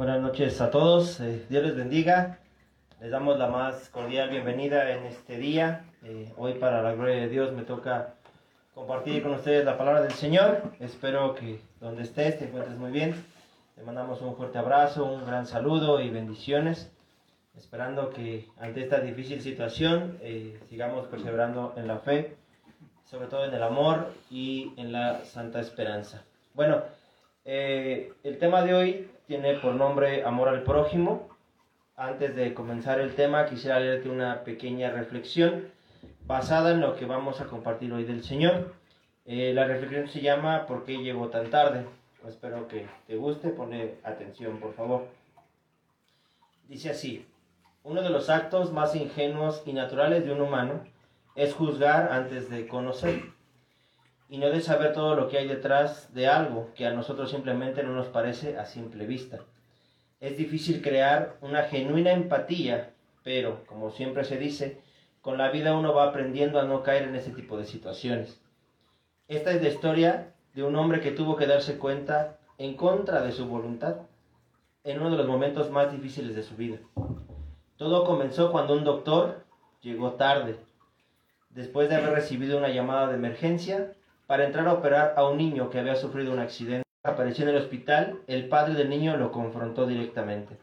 Buenas noches a todos, eh, Dios les bendiga. Les damos la más cordial bienvenida en este día. Eh, hoy para la gloria de Dios me toca compartir con ustedes la palabra del Señor. Espero que donde estés te encuentres muy bien. Te mandamos un fuerte abrazo, un gran saludo y bendiciones. Esperando que ante esta difícil situación eh, sigamos perseverando en la fe, sobre todo en el amor y en la santa esperanza. Bueno, eh, el tema de hoy tiene por nombre Amor al prójimo. Antes de comenzar el tema, quisiera leerte una pequeña reflexión basada en lo que vamos a compartir hoy del Señor. Eh, la reflexión se llama ¿Por qué llegó tan tarde? Espero que te guste, ponle atención por favor. Dice así, uno de los actos más ingenuos y naturales de un humano es juzgar antes de conocer y no de saber todo lo que hay detrás de algo que a nosotros simplemente no nos parece a simple vista. Es difícil crear una genuina empatía, pero, como siempre se dice, con la vida uno va aprendiendo a no caer en ese tipo de situaciones. Esta es la historia de un hombre que tuvo que darse cuenta en contra de su voluntad en uno de los momentos más difíciles de su vida. Todo comenzó cuando un doctor llegó tarde, después de haber recibido una llamada de emergencia para entrar a operar a un niño que había sufrido un accidente. Apareció en el hospital, el padre del niño lo confrontó directamente.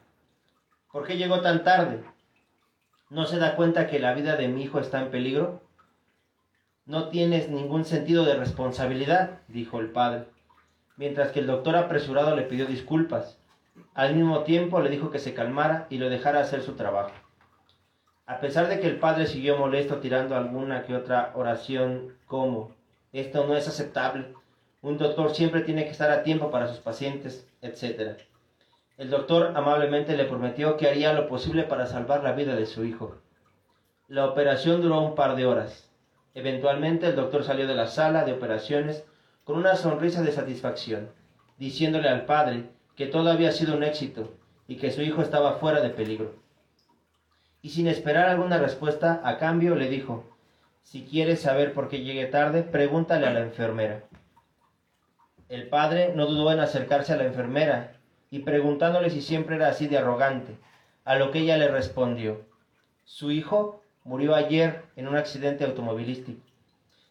¿Por qué llegó tan tarde? ¿No se da cuenta que la vida de mi hijo está en peligro? No tienes ningún sentido de responsabilidad, dijo el padre, mientras que el doctor apresurado le pidió disculpas. Al mismo tiempo le dijo que se calmara y lo dejara hacer su trabajo. A pesar de que el padre siguió molesto tirando alguna que otra oración como esto no es aceptable, un doctor siempre tiene que estar a tiempo para sus pacientes, etc. El doctor amablemente le prometió que haría lo posible para salvar la vida de su hijo. La operación duró un par de horas. Eventualmente el doctor salió de la sala de operaciones con una sonrisa de satisfacción, diciéndole al padre que todo había sido un éxito y que su hijo estaba fuera de peligro. Y sin esperar alguna respuesta a cambio le dijo, si quieres saber por qué llegué tarde, pregúntale a la enfermera. El padre no dudó en acercarse a la enfermera y preguntándole si siempre era así de arrogante, a lo que ella le respondió, su hijo murió ayer en un accidente automovilístico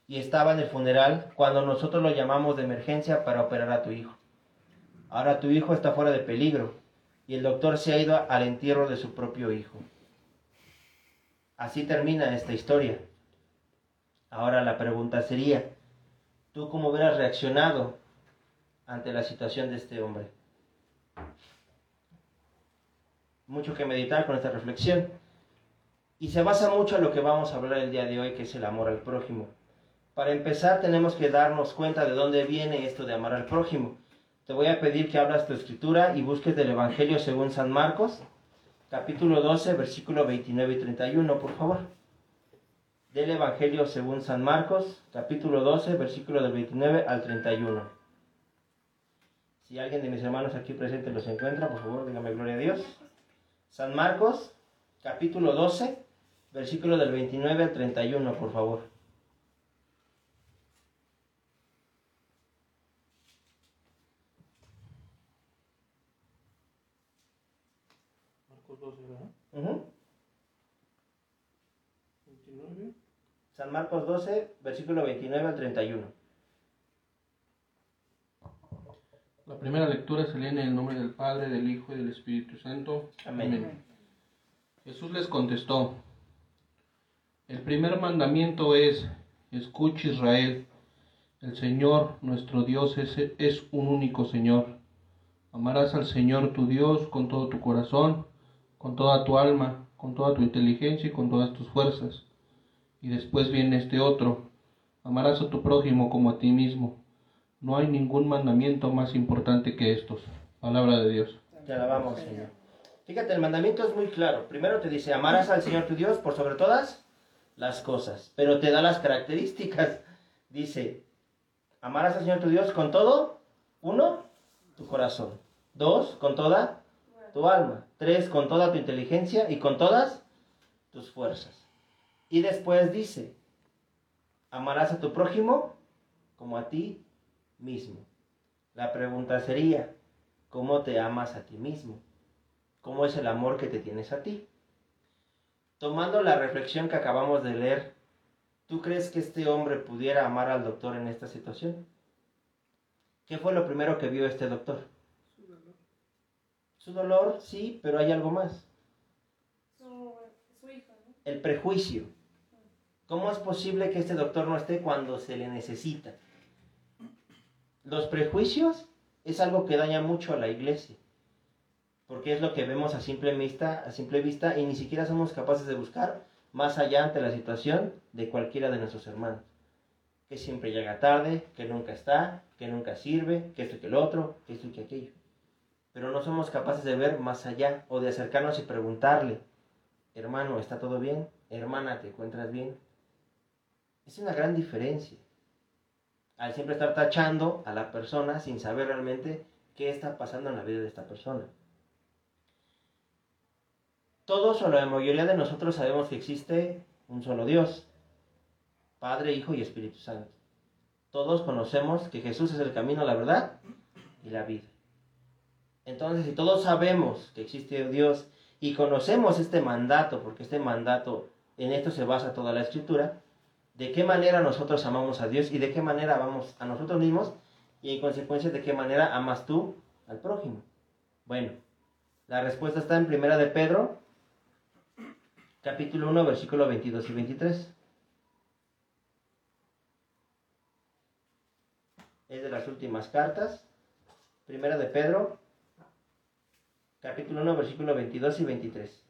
y estaba en el funeral cuando nosotros lo llamamos de emergencia para operar a tu hijo. Ahora tu hijo está fuera de peligro y el doctor se ha ido al entierro de su propio hijo. Así termina esta historia. Ahora la pregunta sería, ¿tú cómo hubieras reaccionado ante la situación de este hombre? Mucho que meditar con esta reflexión. Y se basa mucho en lo que vamos a hablar el día de hoy, que es el amor al prójimo. Para empezar, tenemos que darnos cuenta de dónde viene esto de amar al prójimo. Te voy a pedir que abras tu escritura y busques del Evangelio según San Marcos, capítulo 12, versículo 29 y 31, por favor. Del Evangelio según San Marcos, capítulo 12, versículo del 29 al 31. Si alguien de mis hermanos aquí presentes los encuentra, por favor, dígame gloria a Dios. San Marcos, capítulo 12, versículo del 29 al 31, por favor. Marcos 12, ¿verdad? Ujú. 29. San Marcos 12, versículo 29 al 31. La primera lectura se lee en el nombre del Padre, del Hijo y del Espíritu Santo. Amén. Jesús les contestó, el primer mandamiento es, escucha Israel, el Señor nuestro Dios es, es un único Señor. Amarás al Señor tu Dios con todo tu corazón, con toda tu alma, con toda tu inteligencia y con todas tus fuerzas. Y después viene este otro, amarás a tu prójimo como a ti mismo. No hay ningún mandamiento más importante que estos. Palabra de Dios. Te alabamos, Señor. Fíjate, el mandamiento es muy claro. Primero te dice, amarás al Señor tu Dios por sobre todas las cosas, pero te da las características. Dice, amarás al Señor tu Dios con todo, uno, tu corazón. Dos, con toda tu alma. Tres, con toda tu inteligencia y con todas tus fuerzas. Y después dice, amarás a tu prójimo como a ti mismo. La pregunta sería, ¿cómo te amas a ti mismo? ¿Cómo es el amor que te tienes a ti? Tomando la reflexión que acabamos de leer, ¿tú crees que este hombre pudiera amar al doctor en esta situación? ¿Qué fue lo primero que vio este doctor? Su dolor, sí, pero hay algo más. Su, su hijo, ¿no? El prejuicio. ¿Cómo es posible que este doctor no esté cuando se le necesita? Los prejuicios es algo que daña mucho a la iglesia, porque es lo que vemos a simple vista, a simple vista y ni siquiera somos capaces de buscar más allá ante la situación de cualquiera de nuestros hermanos. Que siempre llega tarde, que nunca está, que nunca sirve, que esto y que el otro, que esto y que aquello. Pero no somos capaces de ver más allá o de acercarnos y preguntarle, hermano, ¿está todo bien? Hermana, ¿te encuentras bien? Es una gran diferencia. Al siempre estar tachando a la persona sin saber realmente qué está pasando en la vida de esta persona. Todos o la mayoría de nosotros sabemos que existe un solo Dios, Padre, Hijo y Espíritu Santo. Todos conocemos que Jesús es el camino, la verdad y la vida. Entonces, si todos sabemos que existe Dios y conocemos este mandato, porque este mandato, en esto se basa toda la escritura, de qué manera nosotros amamos a Dios y de qué manera amamos a nosotros mismos y en consecuencia de qué manera amas tú al prójimo. Bueno, la respuesta está en Primera de Pedro, capítulo 1, versículo 22 y 23. Es de las últimas cartas. Primera de Pedro, capítulo 1, versículo 22 y 23.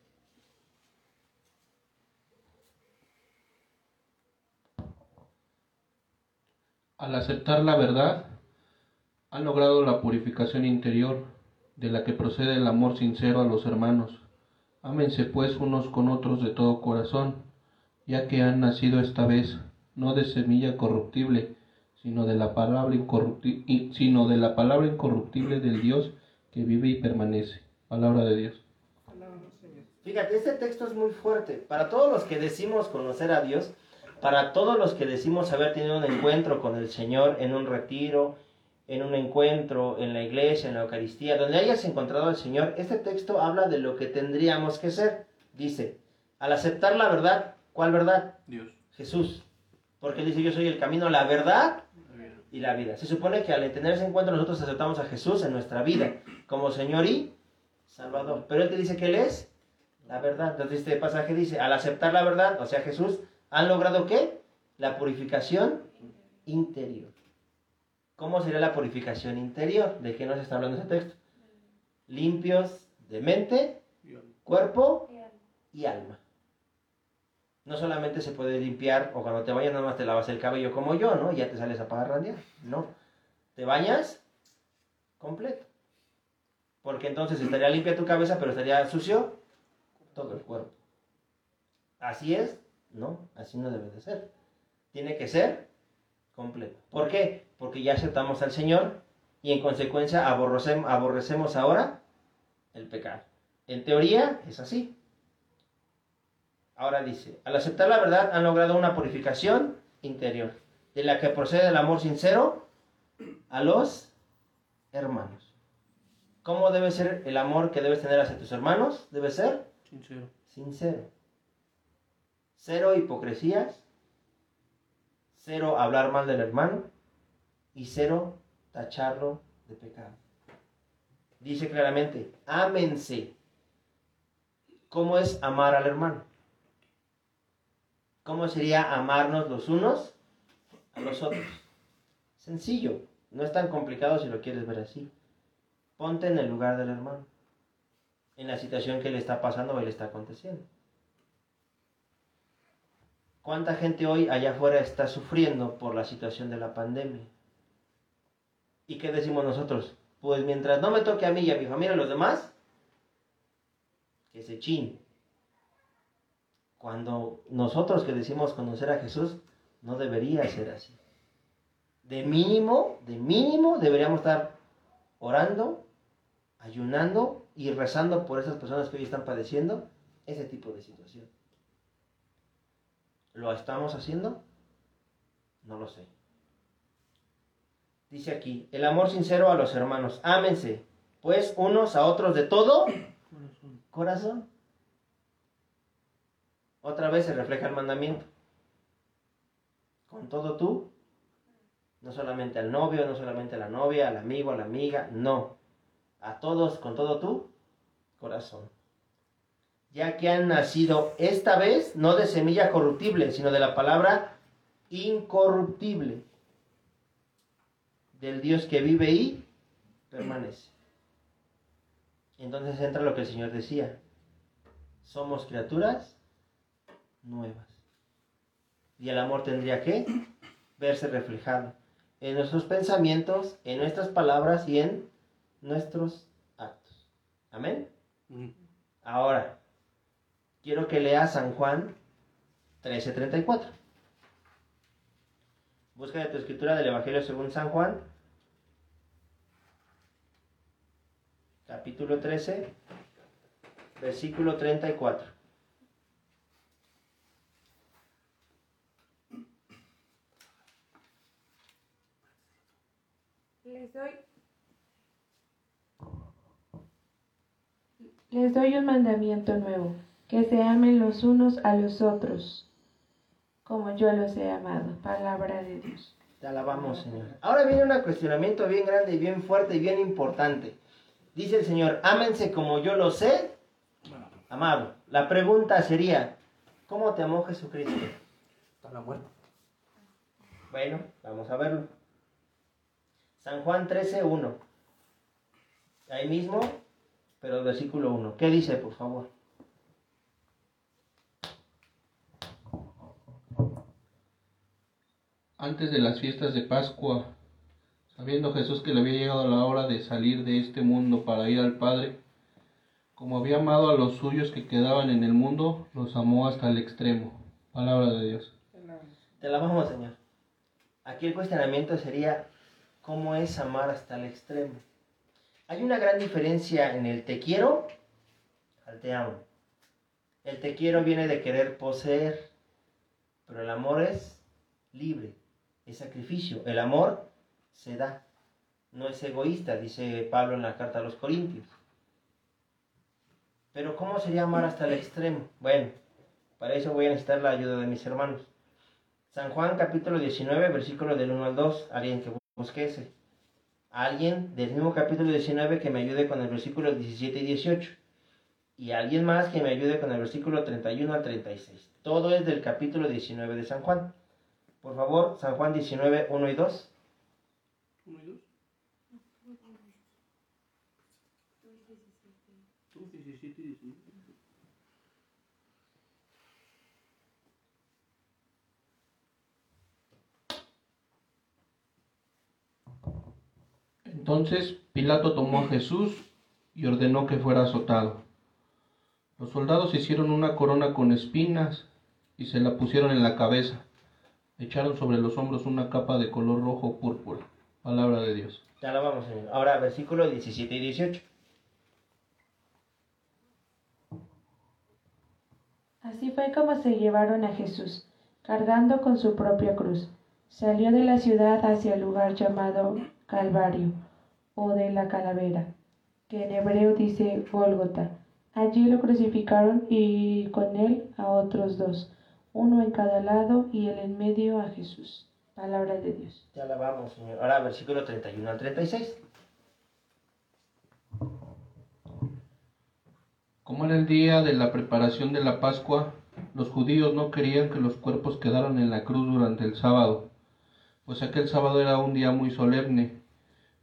Al aceptar la verdad, han logrado la purificación interior de la que procede el amor sincero a los hermanos. Ámense pues unos con otros de todo corazón, ya que han nacido esta vez no de semilla corruptible, sino de la palabra incorruptible, sino de la palabra incorruptible del Dios que vive y permanece. Palabra de Dios. Fíjate, este texto es muy fuerte. Para todos los que decimos conocer a Dios, para todos los que decimos haber tenido un encuentro con el Señor en un retiro, en un encuentro en la iglesia, en la Eucaristía, donde hayas encontrado al Señor, este texto habla de lo que tendríamos que ser. Dice, al aceptar la verdad, ¿Cuál verdad? Dios. Jesús. Porque él dice, yo soy el camino, la verdad y la vida. Se supone que al tener ese encuentro nosotros aceptamos a Jesús en nuestra vida como Señor y Salvador. Pero Él te dice que Él es la verdad. Entonces este pasaje dice, al aceptar la verdad, o sea Jesús, ¿han logrado qué? La purificación interior. ¿Cómo sería la purificación interior? ¿De qué nos está hablando ese texto? Limpios de mente, cuerpo y alma. No solamente se puede limpiar o cuando te bañas nada más te lavas el cabello como yo, ¿no? Y ya te sales a pagarrandear. No. Te bañas completo. Porque entonces estaría limpia tu cabeza, pero estaría sucio todo el cuerpo. Así es, no, así no debe de ser. Tiene que ser completo. ¿Por qué? Porque ya aceptamos al Señor y en consecuencia aborrecemos, aborrecemos ahora el pecado. En teoría es así. Ahora dice, al aceptar la verdad han logrado una purificación interior, de la que procede el amor sincero a los hermanos. ¿Cómo debe ser el amor que debes tener hacia tus hermanos? Debe ser Sincero. sincero. Cero hipocresías, cero hablar mal del hermano y cero tacharlo de pecado. Dice claramente, ámense. ¿Cómo es amar al hermano? ¿Cómo sería amarnos los unos a los otros? Sencillo, no es tan complicado si lo quieres ver así. Ponte en el lugar del hermano, en la situación que le está pasando o le está aconteciendo. ¿Cuánta gente hoy allá afuera está sufriendo por la situación de la pandemia? ¿Y qué decimos nosotros? Pues mientras no me toque a mí y a mi familia a los demás, que se chin. Cuando nosotros que decimos conocer a Jesús, no debería ser así. De mínimo, de mínimo, deberíamos estar orando, ayunando y rezando por esas personas que hoy están padeciendo ese tipo de situación. ¿Lo estamos haciendo? No lo sé. Dice aquí, el amor sincero a los hermanos, ámense, pues unos a otros de todo corazón. Otra vez se refleja el mandamiento. Con todo tú, no solamente al novio, no solamente a la novia, al amigo, a la amiga, no. A todos con todo tu corazón. Ya que han nacido esta vez no de semilla corruptible, sino de la palabra incorruptible del Dios que vive y permanece. Entonces entra lo que el Señor decía. Somos criaturas nuevas. Y el amor tendría que verse reflejado en nuestros pensamientos, en nuestras palabras y en nuestros actos. Amén. Ahora, quiero que leas San Juan 13:34. Busca de tu escritura del Evangelio según San Juan, capítulo 13, versículo 34. Les doy. Les doy un mandamiento nuevo, que se amen los unos a los otros, como yo los he amado. Palabra de Dios. Te alabamos, Señor. Ahora viene un cuestionamiento bien grande y bien fuerte y bien importante. Dice el Señor, ámense como yo los he amado. La pregunta sería, ¿cómo te amó Jesucristo? Hasta la muerte. Bueno, vamos a verlo. San Juan 13, 1. Ahí mismo, pero el versículo 1. ¿Qué dice, por favor? Antes de las fiestas de Pascua, sabiendo Jesús que le había llegado la hora de salir de este mundo para ir al Padre, como había amado a los suyos que quedaban en el mundo, los amó hasta el extremo. Palabra de Dios. Te alabamos, Señor. Aquí el cuestionamiento sería, ¿cómo es amar hasta el extremo? Hay una gran diferencia en el te quiero al te amo. El te quiero viene de querer poseer, pero el amor es libre, es sacrificio. El amor se da, no es egoísta, dice Pablo en la carta a los Corintios. Pero ¿cómo sería amar hasta el extremo? Bueno, Para eso voy a necesitar la ayuda de mis hermanos. San Juan capítulo 19, versículo del 1 al 2. Alguien que busque ese. Alguien del mismo capítulo 19 que me ayude con el versículo 17 y 18. Y alguien más que me ayude con el versículo 31 al 36. Todo es del capítulo 19 de San Juan. Por favor, San Juan 19, 1 y 2. ¿Uno y dos? Tú, 17 y 19. Entonces Pilato tomó a Jesús y ordenó que fuera azotado. Los soldados hicieron una corona con espinas y se la pusieron en la cabeza. Echaron sobre los hombros una capa de color rojo púrpura. Palabra de Dios. Ya lo vamos, Señor. Ahora, versículo 17 y 18. Así fue como se llevaron a Jesús, cargando con su propia cruz. Salió de la ciudad hacia el lugar llamado Calvario, o de la calavera, que en hebreo dice Gólgota. Allí lo crucificaron y con él a otros dos, uno en cada lado y él en medio a Jesús. Palabra de Dios. Ya la vamos, Señor. Ahora, versículo 31 al 36. Como era el día de la preparación de la Pascua, los judíos no querían que los cuerpos quedaran en la cruz durante el sábado, pues aquel sábado era un día muy solemne.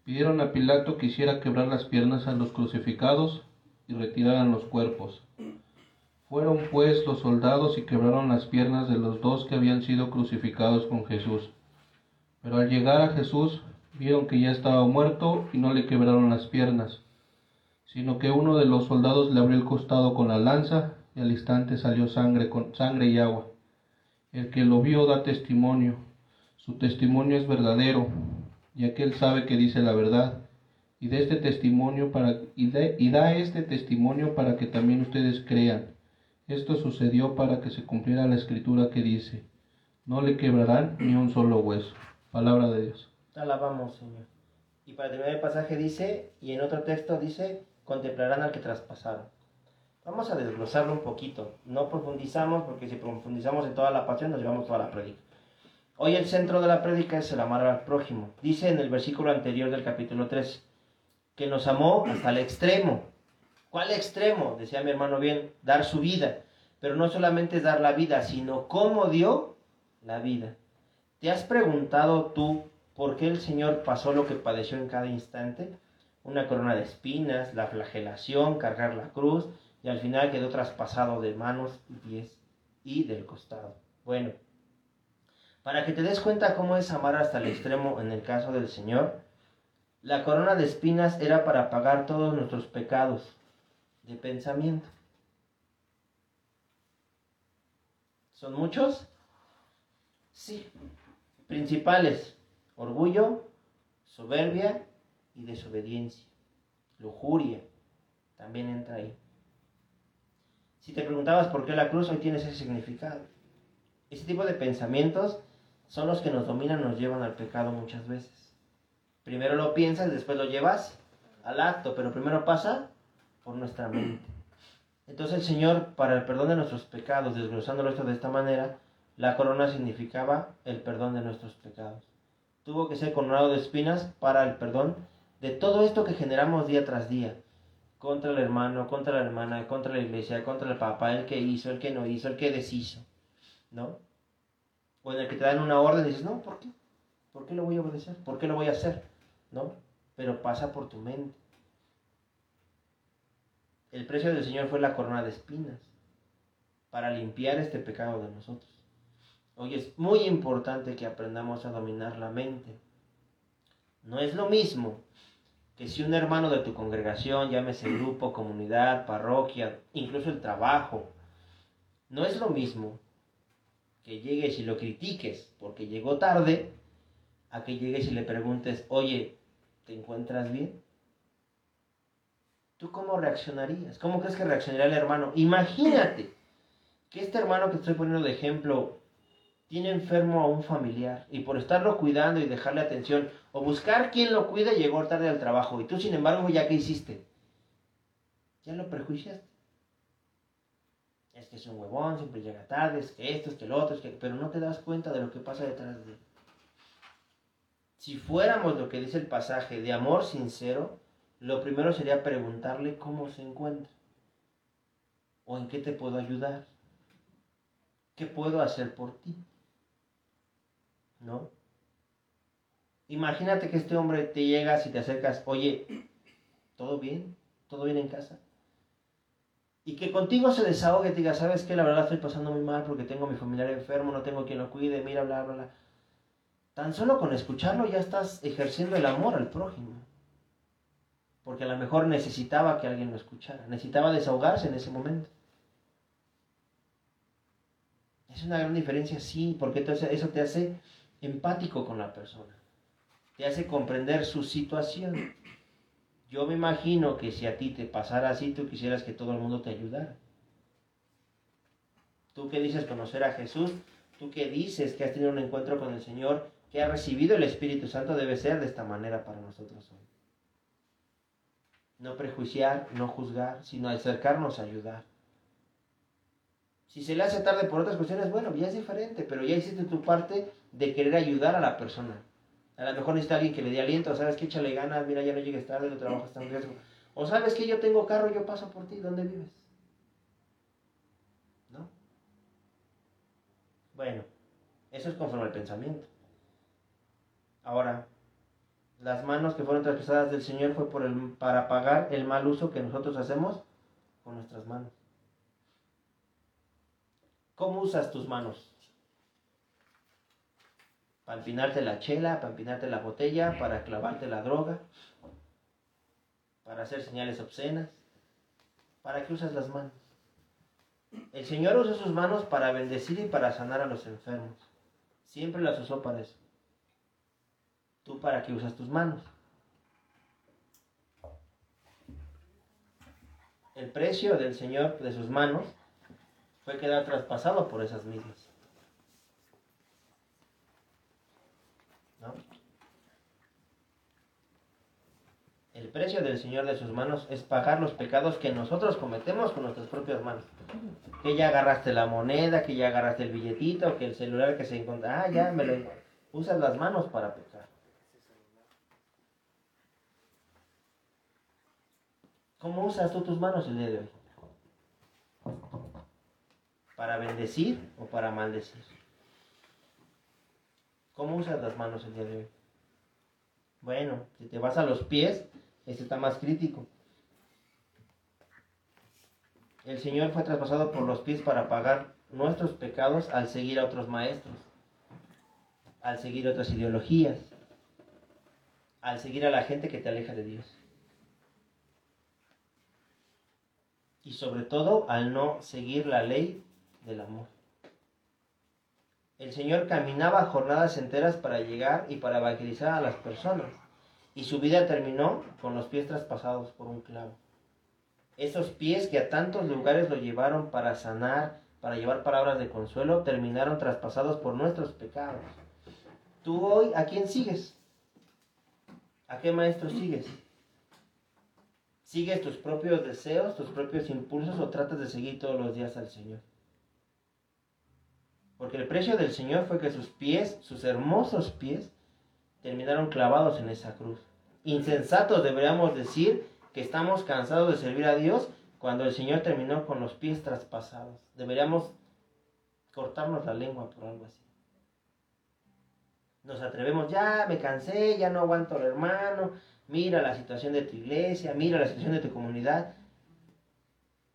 Pidieron a Pilato que hiciera quebrar las piernas a los crucificados y retiraran los cuerpos. Fueron pues los soldados y quebraron las piernas de los dos que habían sido crucificados con Jesús. Pero al llegar a Jesús vieron que ya estaba muerto y no le quebraron las piernas, sino que uno de los soldados le abrió el costado con la lanza y al instante salió sangre con sangre y agua. El que lo vio da testimonio, su testimonio es verdadero, y aquel sabe que dice la verdad, y este testimonio para y da este testimonio para que también ustedes crean. Esto sucedió para que se cumpliera la escritura que dice, no le quebrarán ni un solo hueso. Palabra de Dios. Alabamos, Señor. Y para terminar el pasaje dice, y en otro texto dice, contemplarán al que traspasaron. Vamos a desglosarlo un poquito. No profundizamos, porque si profundizamos en toda la pasión nos llevamos toda la prédica. Hoy el centro de la prédica es el amar al prójimo. Dice en el versículo anterior del capítulo 3, que nos amó hasta el extremo. ¿Cuál extremo? Decía mi hermano bien, dar su vida. Pero no solamente dar la vida, sino cómo dio la vida. ¿Te has preguntado tú por qué el Señor pasó lo que padeció en cada instante? Una corona de espinas, la flagelación, cargar la cruz y al final quedó traspasado de manos y pies y del costado. Bueno, para que te des cuenta cómo es amar hasta el extremo en el caso del Señor, la corona de espinas era para pagar todos nuestros pecados de pensamiento. ¿Son muchos? Sí. Principales, orgullo, soberbia y desobediencia. Lujuria, también entra ahí. Si te preguntabas por qué la cruz, hoy tienes ese significado. Ese tipo de pensamientos son los que nos dominan, nos llevan al pecado muchas veces. Primero lo piensas, después lo llevas al acto, pero primero pasa por nuestra mente. Entonces el Señor, para el perdón de nuestros pecados, desglosándolo esto de esta manera, la corona significaba el perdón de nuestros pecados. Tuvo que ser coronado de espinas para el perdón de todo esto que generamos día tras día. Contra el hermano, contra la hermana, contra la iglesia, contra el papá, el que hizo, el que no hizo, el que deshizo. ¿No? O en el que te dan una orden y dices, no, ¿por qué? ¿Por qué lo voy a obedecer? ¿Por qué lo voy a hacer? ¿No? Pero pasa por tu mente. El precio del Señor fue la corona de espinas para limpiar este pecado de nosotros. Hoy es muy importante que aprendamos a dominar la mente. No es lo mismo que si un hermano de tu congregación, llámese grupo, comunidad, parroquia, incluso el trabajo, no es lo mismo que llegues y lo critiques porque llegó tarde, a que llegues y le preguntes, oye, ¿te encuentras bien? ¿Tú cómo reaccionarías? ¿Cómo crees que reaccionaría el hermano? Imagínate que este hermano que estoy poniendo de ejemplo tiene enfermo a un familiar y por estarlo cuidando y dejarle atención o buscar quien lo cuide llegó tarde al trabajo y tú sin embargo ya que hiciste, ya lo perjuiciaste. Es que es un huevón, siempre llega tarde, es que esto, es que el otro, que... Pero no te das cuenta de lo que pasa detrás de él. Si fuéramos lo que dice el pasaje de amor sincero, lo primero sería preguntarle cómo se encuentra. ¿O en qué te puedo ayudar? ¿Qué puedo hacer por ti? ¿No? Imagínate que este hombre te llega y te acercas, oye, ¿todo bien? ¿Todo bien en casa? Y que contigo se desahogue y te diga, ¿sabes qué? La verdad estoy pasando muy mal porque tengo a mi familiar enfermo, no tengo quien lo cuide, mira, bla, bla, bla. Tan solo con escucharlo ya estás ejerciendo el amor al prójimo. Porque a lo mejor necesitaba que alguien lo escuchara, necesitaba desahogarse en ese momento. Es una gran diferencia, sí, porque entonces eso te hace empático con la persona, te hace comprender su situación. Yo me imagino que si a ti te pasara así, tú quisieras que todo el mundo te ayudara. Tú que dices conocer a Jesús, tú que dices que has tenido un encuentro con el Señor, que has recibido el Espíritu Santo, debe ser de esta manera para nosotros hoy. No prejuiciar, no juzgar, sino acercarnos a ayudar. Si se le hace tarde por otras cuestiones, bueno, ya es diferente, pero ya hiciste tu parte de querer ayudar a la persona. A lo mejor necesita alguien que le dé aliento, sabes que échale ganas, mira, ya no llegues tarde, tu trabajo está en riesgo. O sabes que yo tengo carro, yo paso por ti, ¿dónde vives? ¿No? Bueno, eso es conforme al pensamiento. Ahora, las manos que fueron traspasadas del Señor fue por el, para pagar el mal uso que nosotros hacemos con nuestras manos. ¿Cómo usas tus manos? Para empinarte la chela, para empinarte la botella, para clavarte la droga, para hacer señales obscenas. ¿Para qué usas las manos? El Señor usa sus manos para bendecir y para sanar a los enfermos. Siempre las usó para eso. ¿Tú para qué usas tus manos? El precio del Señor de sus manos fue quedar traspasado por esas mismas. ¿No? El precio del Señor de sus manos es pagar los pecados que nosotros cometemos con nuestras propias manos. Que ya agarraste la moneda, que ya agarraste el billetito, que el celular que se encuentra. Ah, ya me lo. Usas las manos para pecar. ¿Cómo usas tú tus manos el día de hoy? ¿Para bendecir o para maldecir? ¿Cómo usas las manos el día de hoy? Bueno, si te vas a los pies, este está más crítico. El Señor fue traspasado por los pies para pagar nuestros pecados al seguir a otros maestros, al seguir otras ideologías, al seguir a la gente que te aleja de Dios. Y sobre todo al no seguir la ley del amor. El Señor caminaba jornadas enteras para llegar y para evangelizar a las personas. Y su vida terminó con los pies traspasados por un clavo. Esos pies que a tantos lugares lo llevaron para sanar, para llevar palabras de consuelo, terminaron traspasados por nuestros pecados. Tú hoy, ¿a quién sigues? ¿A qué maestro sigues? ¿Sigues tus propios deseos, tus propios impulsos o tratas de seguir todos los días al Señor? Porque el precio del Señor fue que sus pies, sus hermosos pies, terminaron clavados en esa cruz. Insensatos deberíamos decir que estamos cansados de servir a Dios cuando el Señor terminó con los pies traspasados. Deberíamos cortarnos la lengua por algo así. Nos atrevemos, ya me cansé, ya no aguanto al hermano, mira la situación de tu iglesia, mira la situación de tu comunidad.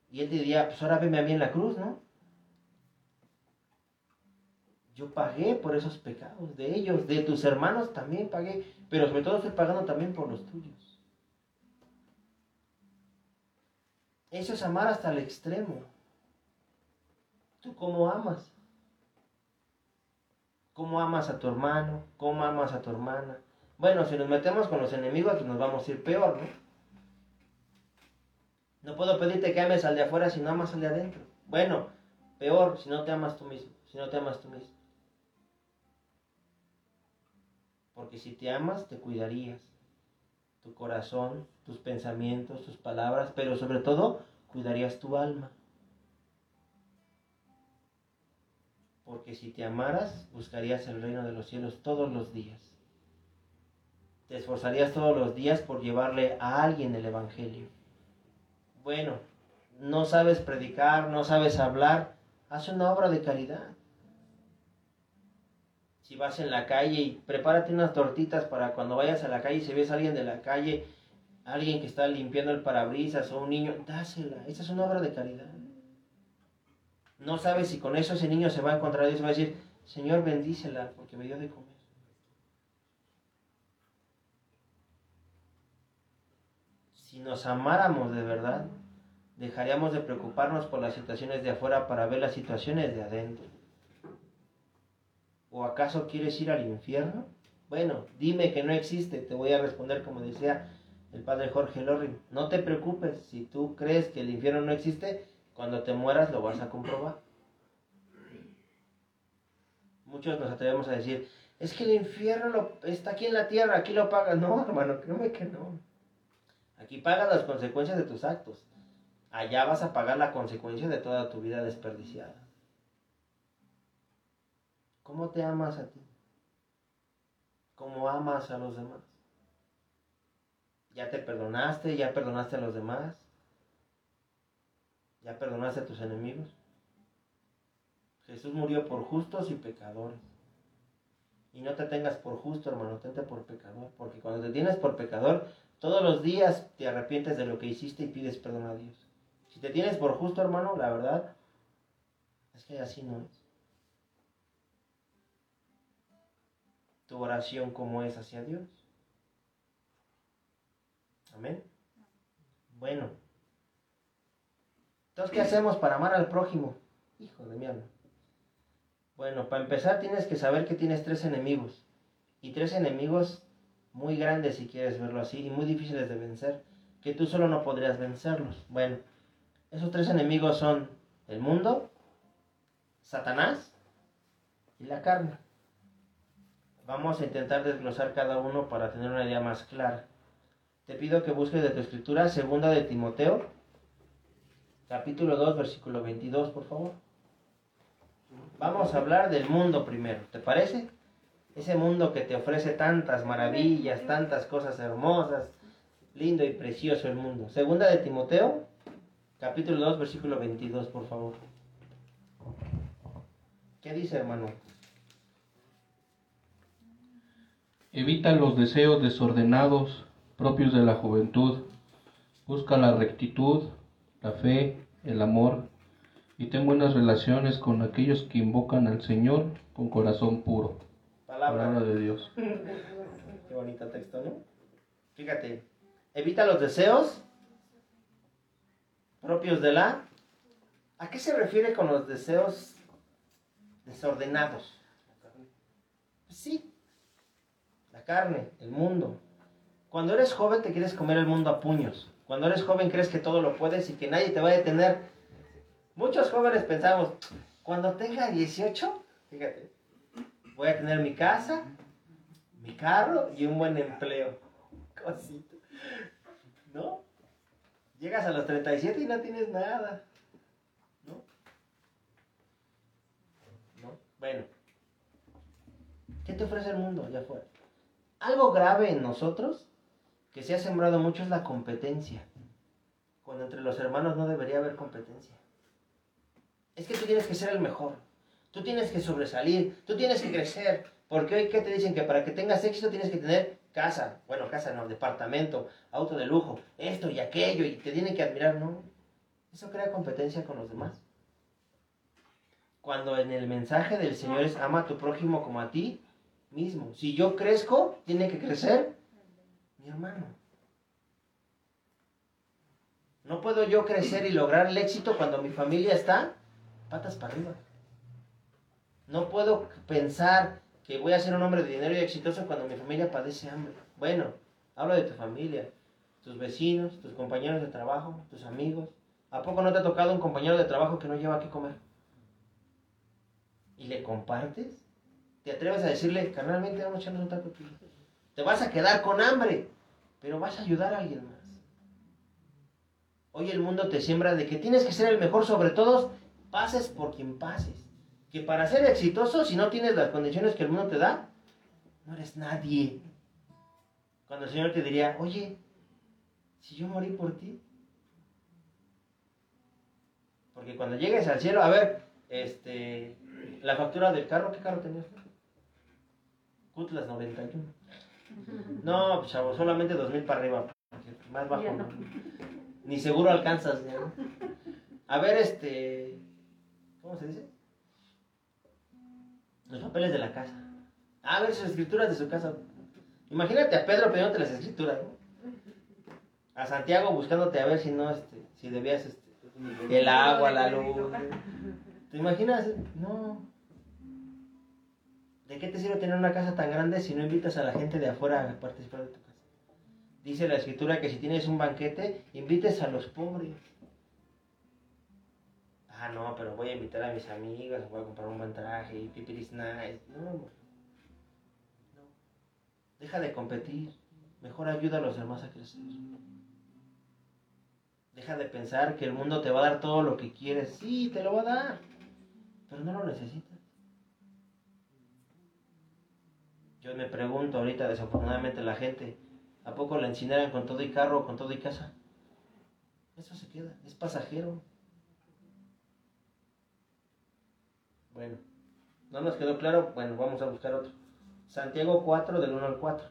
Y él diría, pues ahora veme a mí en la cruz, ¿no? Yo pagué por esos pecados de ellos, de tus hermanos también pagué, pero sobre todo estoy pagando también por los tuyos. Eso es amar hasta el extremo. ¿Tú cómo amas? ¿Cómo amas a tu hermano? ¿Cómo amas a tu hermana? Bueno, si nos metemos con los enemigos, pues nos vamos a ir peor, ¿no? No puedo pedirte que ames al de afuera si no amas al de adentro. Bueno, peor si no te amas tú mismo, si no te amas tú mismo. Porque si te amas, te cuidarías. Tu corazón, tus pensamientos, tus palabras, pero sobre todo, cuidarías tu alma. porque si te amaras, buscarías el reino de los cielos todos los días. Te esforzarías todos los días por llevarle a alguien el Evangelio. Bueno, no sabes predicar, no sabes hablar, haz una obra de caridad. Si vas en la calle y prepárate unas tortitas para cuando vayas a la calle y si ves a alguien de la calle, alguien que está limpiando el parabrisas o un niño, dásela. Esa es una obra de caridad. No sabes si con eso ese niño se va a encontrar a Dios y va a decir, Señor, bendícela porque me dio de comer. Si nos amáramos de verdad, dejaríamos de preocuparnos por las situaciones de afuera para ver las situaciones de adentro. ¿O acaso quieres ir al infierno? Bueno, dime que no existe, te voy a responder como decía el padre Jorge Lorrin. No te preocupes, si tú crees que el infierno no existe, cuando te mueras lo vas a comprobar. Muchos nos atrevemos a decir, es que el infierno está aquí en la tierra, aquí lo pagas. No, hermano, créeme que no. Aquí pagas las consecuencias de tus actos. Allá vas a pagar la consecuencia de toda tu vida desperdiciada. ¿Cómo te amas a ti? ¿Cómo amas a los demás? ¿Ya te perdonaste? ¿Ya perdonaste a los demás? ¿Ya perdonaste a tus enemigos? Jesús murió por justos y pecadores. Y no te tengas por justo, hermano, tente por pecador. Porque cuando te tienes por pecador, todos los días te arrepientes de lo que hiciste y pides perdón a Dios. Si te tienes por justo, hermano, la verdad es que así no es. Tu oración como es hacia Dios. Amén. Bueno. Entonces, ¿qué hacemos para amar al prójimo? Hijo de mi alma. Bueno, para empezar tienes que saber que tienes tres enemigos. Y tres enemigos muy grandes, si quieres verlo así, y muy difíciles de vencer. Que tú solo no podrías vencerlos. Bueno, esos tres enemigos son el mundo, Satanás y la carne. Vamos a intentar desglosar cada uno para tener una idea más clara. Te pido que busques de tu escritura, segunda de Timoteo, capítulo 2, versículo 22, por favor. Vamos a hablar del mundo primero, ¿te parece? Ese mundo que te ofrece tantas maravillas, tantas cosas hermosas, lindo y precioso el mundo. Segunda de Timoteo, capítulo 2, versículo 22, por favor. ¿Qué dice, hermano? Evita los deseos desordenados propios de la juventud. Busca la rectitud, la fe, el amor y ten buenas relaciones con aquellos que invocan al Señor con corazón puro. Palabra, de Dios. Qué bonito texto, ¿no? Fíjate, evita los deseos propios de la... ¿A qué se refiere con los deseos desordenados? Pues sí, la carne, el mundo. Cuando eres joven te quieres comer el mundo a puños. Cuando eres joven crees que todo lo puedes y que nadie te va a detener. Muchos jóvenes pensamos, cuando tenga 18, fíjate, voy a tener mi casa, mi carro y un buen empleo. Cosito. ¿No? Llegas a los 37 y no tienes nada. ¿No? ¿No? Bueno. ¿Qué te ofrece el mundo allá afuera? Algo grave en nosotros que se ha sembrado mucho es la competencia. Cuando entre los hermanos no debería haber competencia. Es que tú tienes que ser el mejor. Tú tienes que sobresalir. Tú tienes que crecer. Porque hoy, ¿qué te dicen? Que para que tengas éxito tienes que tener casa. Bueno, casa no, departamento, auto de lujo, esto y aquello. Y te tienen que admirar. No. Eso crea competencia con los demás. Cuando en el mensaje del Señor es ama a tu prójimo como a ti mismo. Si yo crezco, tiene que crecer mi hermano. No puedo yo crecer y lograr el éxito cuando mi familia está patas para arriba. No puedo pensar que voy a ser un hombre de dinero y exitoso cuando mi familia padece hambre. Bueno, hablo de tu familia, tus vecinos, tus compañeros de trabajo, tus amigos. ¿A poco no te ha tocado un compañero de trabajo que no lleva qué comer? ¿Y le compartes? ¿Te atreves a decirle, carnalmente vamos a echarnos un taco Te vas a quedar con hambre, pero vas a ayudar a alguien más. Hoy el mundo te siembra de que tienes que ser el mejor sobre todos pases por quien pases. Que para ser exitoso, si no tienes las condiciones que el mundo te da, no eres nadie. Cuando el Señor te diría, oye, si yo morí por ti. Porque cuando llegues al cielo, a ver, este, la factura del carro, ¿qué carro tenías? Cutlas 91. No, pues, chavo, solamente 2000 para arriba. Más bajo. No. Ni seguro alcanzas. ¿no? A ver, este. ¿Cómo se dice? Los papeles de la casa. A ver sus escrituras de su casa. Imagínate a Pedro pidiéndote las escrituras, ¿no? A Santiago buscándote a ver si no, este, si debías este, el agua, la luz. ¿Te imaginas? No. ¿De qué te sirve tener una casa tan grande si no invitas a la gente de afuera a participar de tu casa? Dice la escritura que si tienes un banquete, invites a los pobres. Ah, no, pero voy a invitar a mis amigas, voy a comprar un buen traje y pipiris nice. No, no. Deja de competir. Mejor ayuda a los demás a crecer. Deja de pensar que el mundo te va a dar todo lo que quieres. Sí, te lo va a dar, pero no lo necesitas. Yo me pregunto ahorita, desafortunadamente, la gente, ¿a poco la incineran con todo y carro, con todo y casa? Eso se queda, es pasajero. Bueno, ¿no nos quedó claro? Bueno, vamos a buscar otro. Santiago 4, del 1 al 4.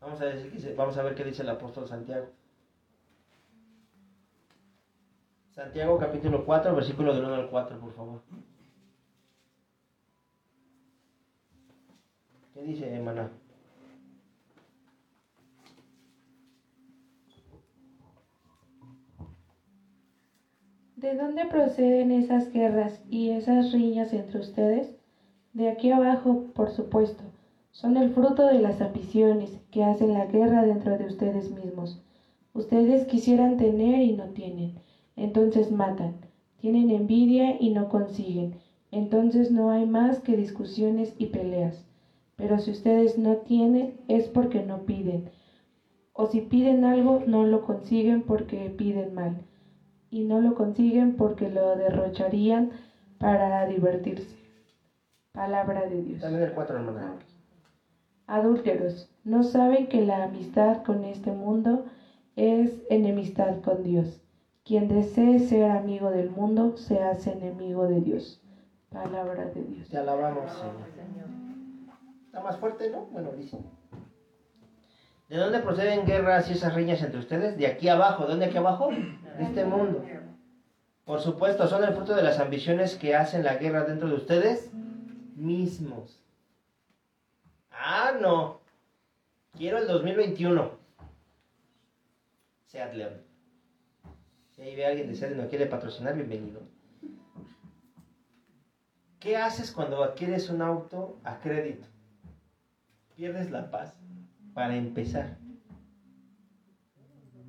Vamos a, decir, vamos a ver qué dice el apóstol Santiago. Santiago capítulo 4, versículo del 1 al 4, por favor. ¿Qué dice Emaná? ¿De dónde proceden esas guerras y esas riñas entre ustedes? De aquí abajo, por supuesto, son el fruto de las ambiciones que hacen la guerra dentro de ustedes mismos. Ustedes quisieran tener y no tienen, entonces matan. Tienen envidia y no consiguen, entonces no hay más que discusiones y peleas. Pero si ustedes no tienen, es porque no piden. O si piden algo, no lo consiguen porque piden mal y no lo consiguen porque lo derrocharían para divertirse. Palabra de Dios. También el 4, Adúlteros, ¿no saben que la amistad con este mundo es enemistad con Dios? Quien desee ser amigo del mundo se hace enemigo de Dios. Palabra de Dios. Te alabamos, Señor. Está más fuerte, ¿no? Bueno, dice. ¿De dónde proceden guerras y esas riñas entre ustedes? De aquí abajo. ¿De dónde aquí abajo? Este mundo. Por supuesto, son el fruto de las ambiciones que hacen la guerra dentro de ustedes mismos. Ah, no. Quiero el 2021. Seat León. Si ahí ve alguien de Seat y no quiere patrocinar, bienvenido. ¿Qué haces cuando adquieres un auto a crédito? Pierdes la paz para empezar.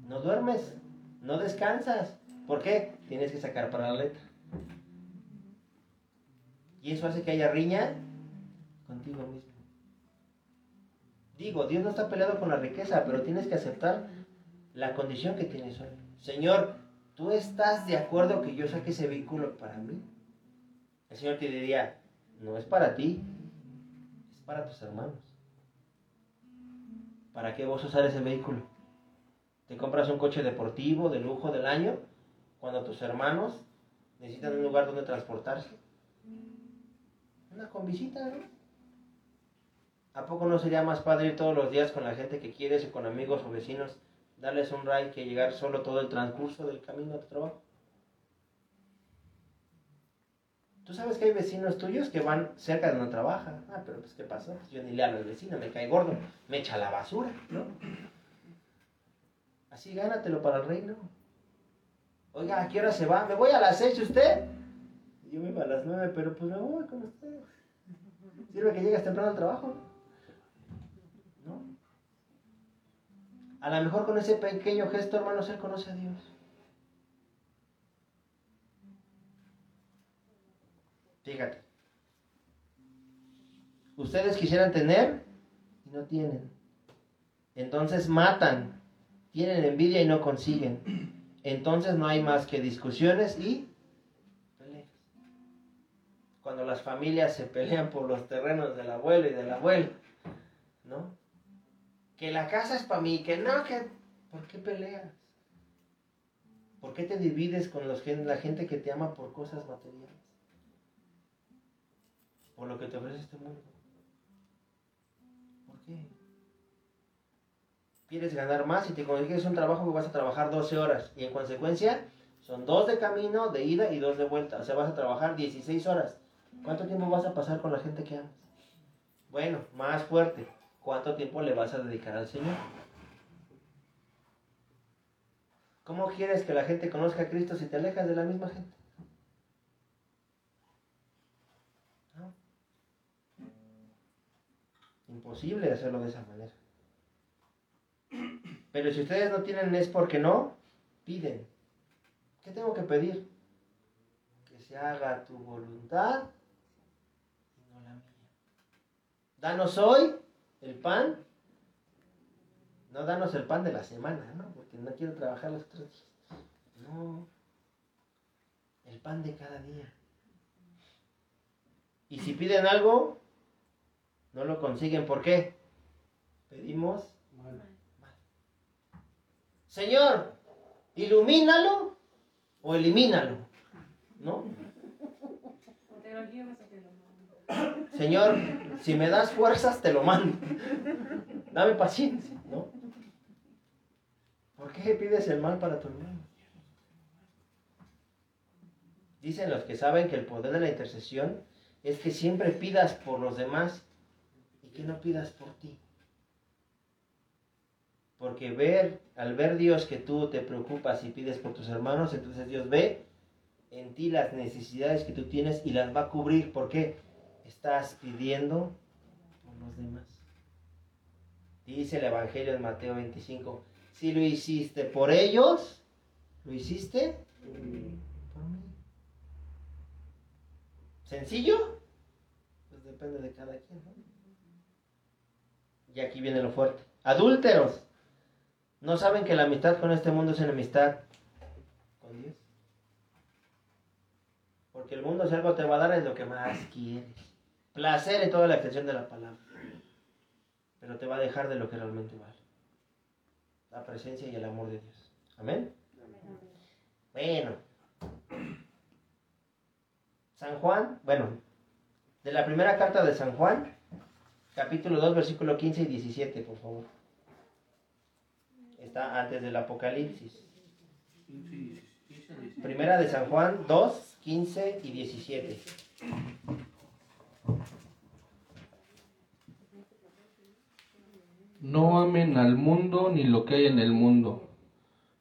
No duermes, no descansas. ¿Por qué? Tienes que sacar para la letra. Y eso hace que haya riña contigo mismo. Digo, Dios no está peleado con la riqueza, pero tienes que aceptar la condición que tienes hoy. Señor, ¿tú estás de acuerdo que yo saque ese vehículo para mí? El Señor te diría, no es para ti, es para tus hermanos. ¿Para qué vos usar ese vehículo? ¿Te compras un coche deportivo de lujo del año cuando tus hermanos necesitan un lugar donde transportarse? Una convisita, ¿no? ¿A poco no sería más padre ir todos los días con la gente que quieres o con amigos o vecinos, darles un ride que llegar solo todo el transcurso del camino a tu trabajo? Tú sabes que hay vecinos tuyos que van cerca de donde trabaja. Ah, pero pues ¿qué pasó? Yo ni le hablo al vecino, me cae gordo, me echa la basura, ¿no? Así gánatelo para el reino. Oiga, ¿a qué hora se va? Me voy a las seis, ¿usted? Yo me voy a las nueve, pero pues me voy con usted. Sirve que llegas temprano al trabajo, ¿no? A lo mejor con ese pequeño gesto, hermanos, él conoce a Dios. Fíjate. Ustedes quisieran tener y no tienen. Entonces matan. Tienen envidia y no consiguen. Entonces no hay más que discusiones y cuando las familias se pelean por los terrenos del abuelo y del abuelo, ¿no? Que la casa es para mí, que no, que... ¿Por qué peleas? ¿Por qué te divides con los, la gente que te ama por cosas materiales? Por lo que te ofrece este mundo. ¿Por qué? Quieres ganar más y te consigues un trabajo que vas a trabajar 12 horas y en consecuencia son dos de camino, de ida y dos de vuelta. O sea, vas a trabajar 16 horas. ¿Cuánto tiempo vas a pasar con la gente que amas? Bueno, más fuerte. ¿Cuánto tiempo le vas a dedicar al Señor? ¿Cómo quieres que la gente conozca a Cristo si te alejas de la misma gente? Imposible hacerlo de esa manera. Pero si ustedes no tienen es porque no, piden. ¿Qué tengo que pedir? Que se haga tu voluntad y no la mía. Danos hoy el pan. No danos el pan de la semana, ¿no? Porque no quiero trabajar los otros días. No. El pan de cada día. Y si piden algo, no lo consiguen. ¿Por qué? Pedimos. Señor, ilumínalo o elimínalo. ¿No? Señor, si me das fuerzas, te lo mando. Dame paciencia, ¿no? ¿Por qué pides el mal para tu hermano? Dicen los que saben que el poder de la intercesión es que siempre pidas por los demás y que no pidas por ti. Porque ver, al ver Dios que tú te preocupas y pides por tus hermanos, entonces Dios ve en ti las necesidades que tú tienes y las va a cubrir. ¿Por qué? Estás pidiendo por los demás. Dice el Evangelio en Mateo 25, si lo hiciste por ellos, lo hiciste por mí. ¿Sencillo? Pues depende de cada quien. Y aquí viene lo fuerte. Adúlteros. ¿No saben que la amistad con este mundo es enemistad con Dios? Porque el mundo si algo te va a dar es lo que más quieres. Placer en toda la extensión de la palabra. Pero te va a dejar de lo que realmente vale. La presencia y el amor de Dios. Amén. Bueno. San Juan, bueno, de la primera carta de San Juan, capítulo 2, versículo 15 y 17, por favor está antes del Apocalipsis. Primera de San Juan 2, 15 y 17. No amen al mundo ni lo que hay en el mundo,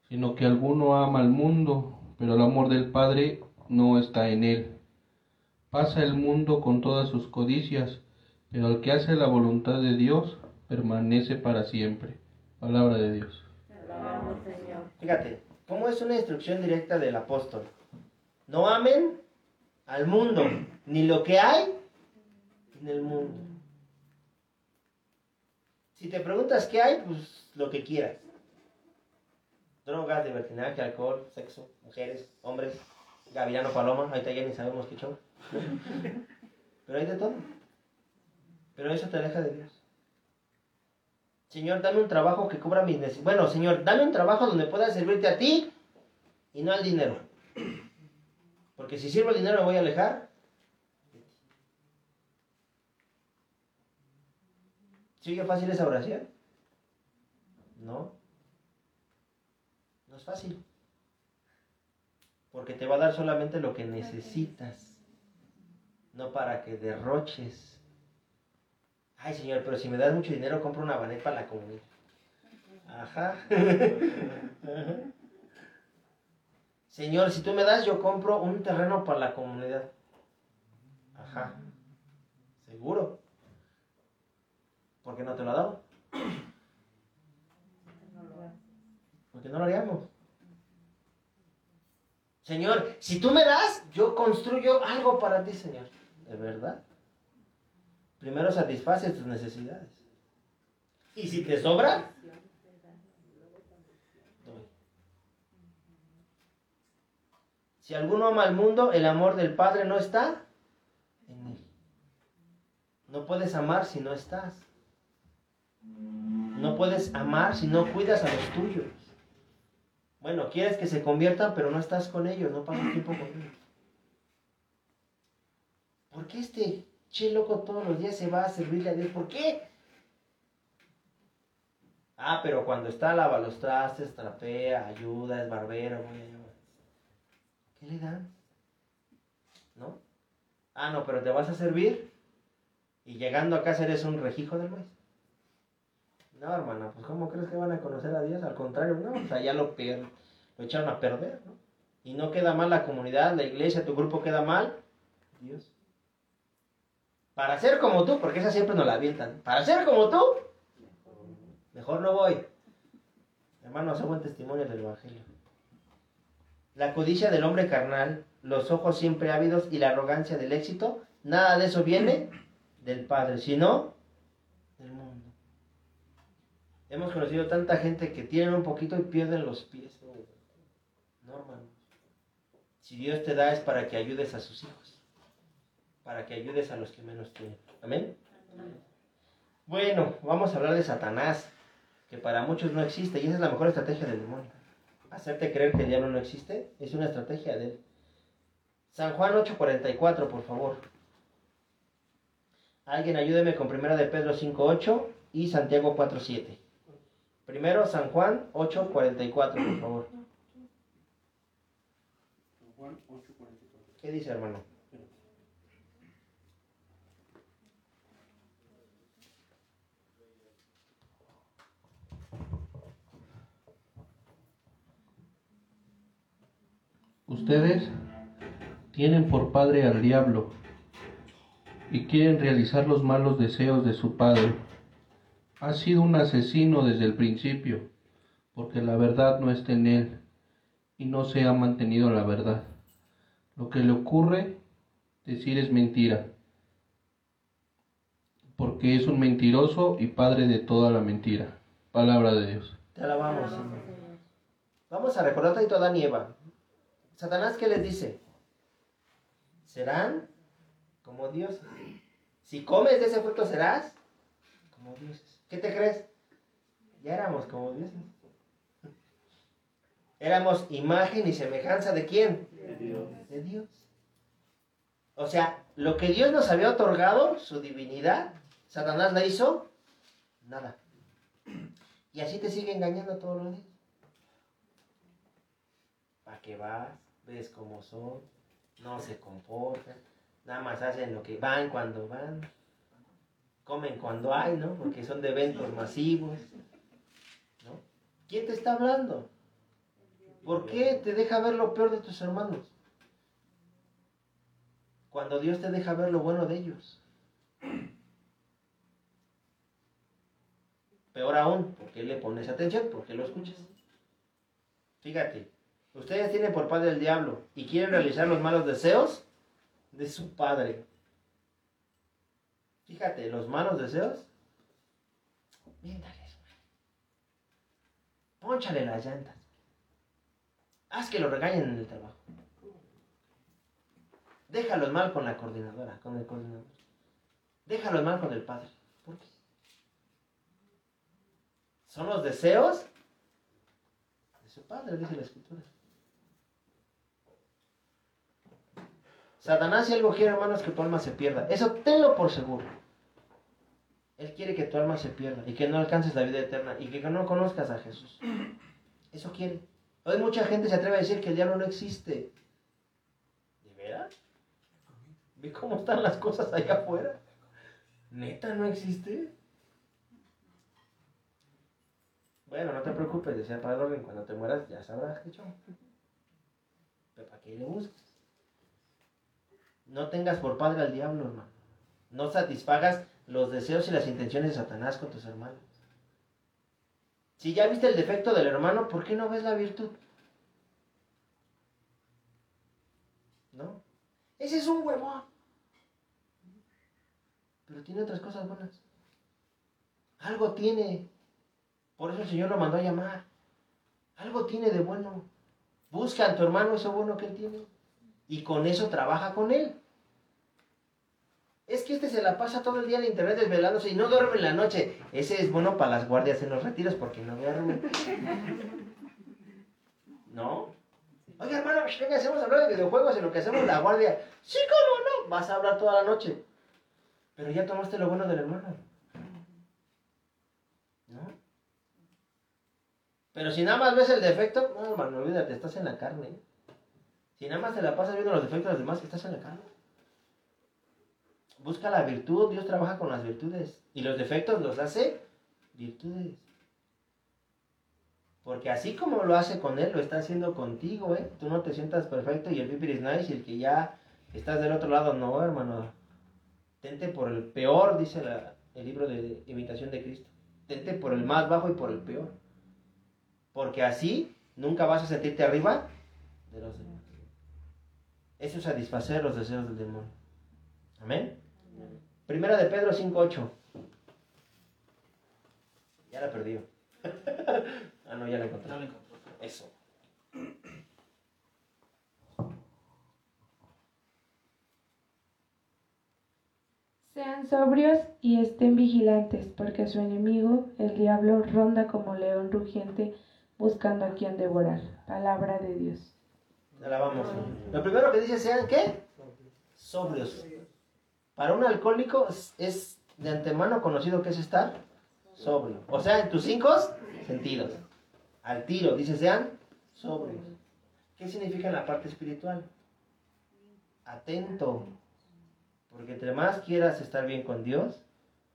sino que alguno ama al mundo, pero el amor del Padre no está en él. Pasa el mundo con todas sus codicias, pero el que hace la voluntad de Dios permanece para siempre. Palabra de Dios. Fíjate, ¿cómo es una instrucción directa del apóstol? No amen al mundo, ni lo que hay en el mundo. Si te preguntas qué hay, pues lo que quieras. Drogas, libertinaje, alcohol, sexo, mujeres, hombres, gaviano, paloma, ahorita ya ni sabemos qué show. Pero hay de todo. Pero eso te aleja de Dios. Señor, dame un trabajo que cubra mis necesidades. Bueno, Señor, dame un trabajo donde pueda servirte a ti y no al dinero. Porque si sirvo el dinero me voy a alejar. ¿Sigue fácil esa oración? No. No es fácil. Porque te va a dar solamente lo que necesitas. No para que derroches Ay, señor, pero si me das mucho dinero, compro una vanet para la comunidad. Ajá. Señor, si tú me das, yo compro un terreno para la comunidad. Ajá. ¿Seguro? ¿Por qué no te lo ha dado? Porque no lo haríamos. Señor, si tú me das, yo construyo algo para ti, Señor. ¿De verdad? Primero satisface tus necesidades. Y si te sobra, Si alguno ama al mundo, el amor del Padre no está No puedes amar si no estás. No puedes amar si no cuidas a los tuyos. Bueno, quieres que se conviertan, pero no estás con ellos, no pasas tiempo con ellos. ¿Por qué este che loco todos los días se va a servirle a Dios? ¿Por qué? Ah, pero cuando está lava los trastes, trapea, ayuda, es barbero, ¿qué le dan? ¿No? Ah, no, pero te vas a servir y llegando a casa eres un rejijo del maíz. No, hermana, pues ¿cómo crees que van a conocer a Dios? Al contrario, no, o sea, ya lo, lo echaron a perder, ¿no? Y no queda mal la comunidad, la iglesia, tu grupo queda mal. Dios. Para ser como tú, porque esa siempre nos la avientan. Para ser como tú, mejor no voy. Hermano, hace buen testimonio del Evangelio. La codicia del hombre carnal, los ojos siempre ávidos y la arrogancia del éxito, nada de eso viene del Padre, sino del mundo. Hemos conocido tanta gente que tienen un poquito y pierden los pies. No, hermano. Si Dios te da es para que ayudes a sus hijos. Para que ayudes a los que menos tienen. Amén. Bueno, vamos a hablar de Satanás, que para muchos no existe y esa es la mejor estrategia del demonio. Hacerte creer que el diablo no existe es una estrategia de él. San Juan 8:44, por favor. Alguien ayúdeme con Primera de Pedro 5:8 y Santiago 4:7. Primero San Juan 8:44, por favor. ¿Qué dice, hermano? Ustedes tienen por padre al diablo y quieren realizar los malos deseos de su padre. Ha sido un asesino desde el principio, porque la verdad no está en él y no se ha mantenido la verdad. Lo que le ocurre decir es mentira, porque es un mentiroso y padre de toda la mentira. Palabra de Dios. Te alabamos, Señor. Vamos a recordar a Adán y Eva. Satanás, ¿qué les dice? Serán como dioses. Si comes de ese fruto serás como dioses. ¿Qué te crees? Ya éramos como dioses. Éramos imagen y semejanza de quién? De Dios. De Dios. O sea, lo que Dios nos había otorgado, su divinidad, Satanás la hizo nada. Y así te sigue engañando todos los días. ¿Para qué vas? ¿Ves cómo son? No se comportan. Nada más hacen lo que van cuando van. Comen cuando hay, ¿no? Porque son de eventos masivos. ¿No? ¿Quién te está hablando? ¿Por qué te deja ver lo peor de tus hermanos? Cuando Dios te deja ver lo bueno de ellos. Peor aún, ¿por qué le pones atención? ¿Por qué lo escuchas? Fíjate, ustedes tienen por padre el diablo y quieren realizar los malos deseos de su padre. Fíjate, los malos deseos. Miéntales, Pónchale las llantas. Haz que lo regañen en el trabajo. Déjalo mal con la coordinadora, con el coordinador. Déjalo mal con el padre. Son los deseos de su padre, dice la escritura. Satanás si algo quiere, hermanos, que tu alma se pierda. Eso tenlo por seguro. Él quiere que tu alma se pierda y que no alcances la vida eterna y que no conozcas a Jesús. Eso quiere. Hoy mucha gente se atreve a decir que el diablo no existe. ¿De veras? ¿Ve cómo están las cosas allá afuera? ¿Neta no existe? Bueno, no te preocupes, decía Padre Orden, cuando te mueras ya sabrás qué chon. Pero ¿para qué le buscas? No tengas por padre al diablo, hermano. No satisfagas los deseos y las intenciones de Satanás con tus hermanos. Si ya viste el defecto del hermano, ¿por qué no ves la virtud? ¿No? Ese es un huevón. Pero tiene otras cosas buenas. Algo tiene. Por eso el Señor lo mandó a llamar. Algo tiene de bueno. Busca a tu hermano eso bueno que él tiene. Y con eso trabaja con él. Es que este se la pasa todo el día en internet desvelándose y no duerme en la noche. Ese es bueno para las guardias en los retiros porque no duerme. ¿No? Oye, hermano, venga, hacemos hablar de videojuegos en lo que hacemos la guardia. Sí, ¿cómo no? Vas a hablar toda la noche. Pero ya tomaste lo bueno del hermano. ¿No? Pero si nada más ves el defecto, no, hermano, olvídate, estás en la carne. Si nada más te la pasas viendo los defectos de los demás, estás en la carne. Busca la virtud, Dios trabaja con las virtudes. Y los defectos los hace virtudes. Porque así como lo hace con él, lo está haciendo contigo, ¿eh? Tú no te sientas perfecto y el pipi is nice y el que ya estás del otro lado, no, hermano. Tente por el peor, dice el libro de imitación de Cristo. Tente por el más bajo y por el peor. Porque así nunca vas a sentirte arriba de los demás. Eso es satisfacer los deseos del demonio. Amén. Primera de Pedro 5.8. Ya la perdió. ah, no, ya la encontré. Eso. Sean sobrios y estén vigilantes, porque su enemigo, el diablo, ronda como león rugiente buscando a quien devorar. Palabra de Dios. Alabamos. Lo primero que dice, sean qué? Sobrios. Para un alcohólico es de antemano conocido que es estar sobrio. O sea, en tus cinco sentidos. Al tiro, dice, sean sobrios. ¿Qué significa en la parte espiritual? Atento. Porque entre más quieras estar bien con Dios,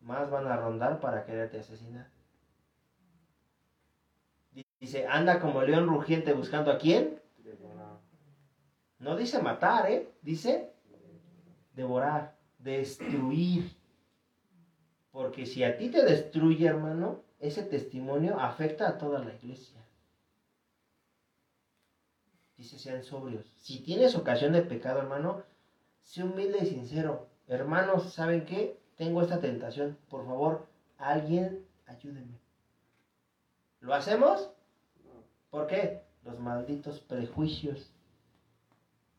más van a rondar para quererte asesinar. Dice, anda como león rugiente buscando a quién. No dice matar, ¿eh? Dice devorar, destruir. Porque si a ti te destruye, hermano, ese testimonio afecta a toda la iglesia. Dice, sean sobrios. Si tienes ocasión de pecado, hermano, sé humilde y sincero. Hermanos, ¿saben qué? Tengo esta tentación. Por favor, alguien ayúdeme. ¿Lo hacemos? ¿Por qué? Los malditos prejuicios.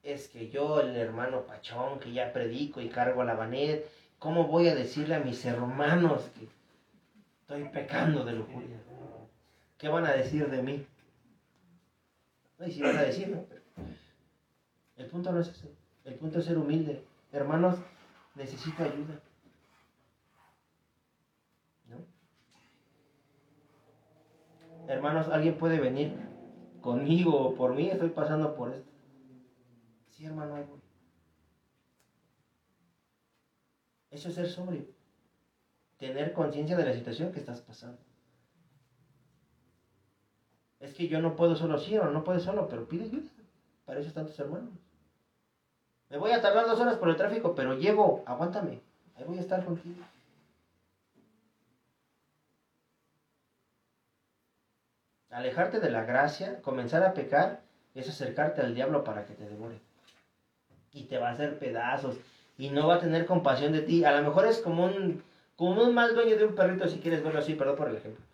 Es que yo, el hermano Pachón, que ya predico y cargo la banet, ¿cómo voy a decirle a mis hermanos que estoy pecando de lujuria? ¿Qué van a decir de mí? No, y si van a decir, ¿no? El punto no es ese. El punto es ser humilde. Hermanos, necesito ayuda. Hermanos, alguien puede venir conmigo o por mí, estoy pasando por esto. Sí, hermano, ahí. Eso es ser sobrio. Tener conciencia de la situación que estás pasando. Es que yo no puedo solo, sí, o no puedes solo, pero pide ayuda. Para eso están tus hermanos. Me voy a tardar dos horas por el tráfico, pero llego, aguántame. Ahí voy a estar contigo. Alejarte de la gracia, comenzar a pecar, es acercarte al diablo para que te devore. Y te va a hacer pedazos. Y no va a tener compasión de ti. A lo mejor es como un, como un mal dueño de un perrito, si quieres verlo así, perdón por el ejemplo.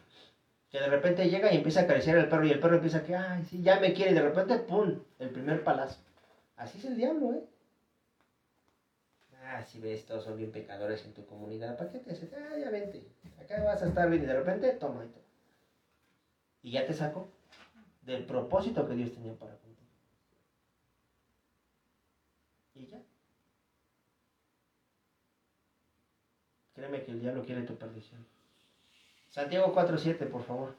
Que de repente llega y empieza a acariciar al perro y el perro empieza a que, ay, sí, ya me quiere. Y de repente, ¡pum! El primer palazo. Así es el diablo, ¿eh? Ah, si ves, todos son bien pecadores en tu comunidad. ¿Para qué te haces? Ah, ya vente. Acá vas a estar bien. Y de repente, toma y. Y ya te saco del propósito que Dios tenía para contigo. Y ya. Créeme que el diablo quiere tu perdición. Santiago 4.7, por favor.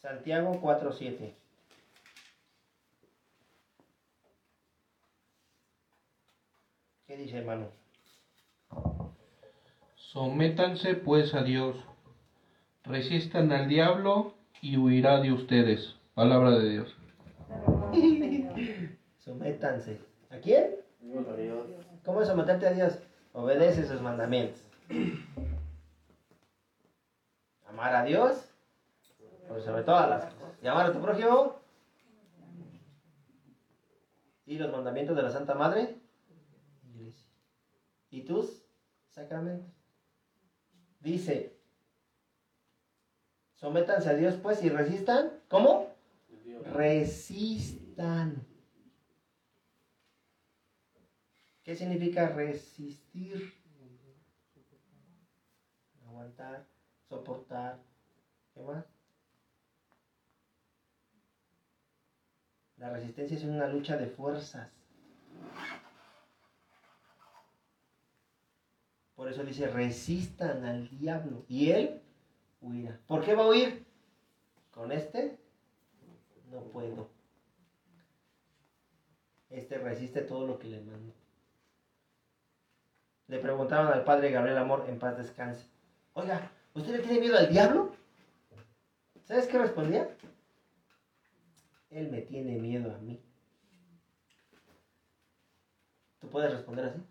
Santiago 4.7. ¿Qué dice, hermano? Sométanse pues a Dios, resistan al diablo y huirá de ustedes. Palabra de Dios. ¿A quién? ¿Cómo es someterte a Dios? Obedece sus mandamientos. Amar a Dios por sobre todas las cosas. Y amar a tu prójimo. Y los mandamientos de la Santa Madre. Iglesia. Y tus sacramentos. Dice, sométanse a Dios pues y resistan. ¿Cómo? Resistan resistan. ¿Qué significa resistir? Aguantar, soportar. ¿Qué más? La resistencia es una lucha de fuerzas. Por eso dice, resistan al diablo y él huirá. ¿Por qué va a huir? Con este no puedo. Este resiste todo lo que le mando. Le preguntaron al padre Gabriel Amor en paz descanse. Oiga, ¿usted le tiene miedo al diablo? ¿Sabes qué respondía? Él me tiene miedo a mí. ¿Tú puedes responder así?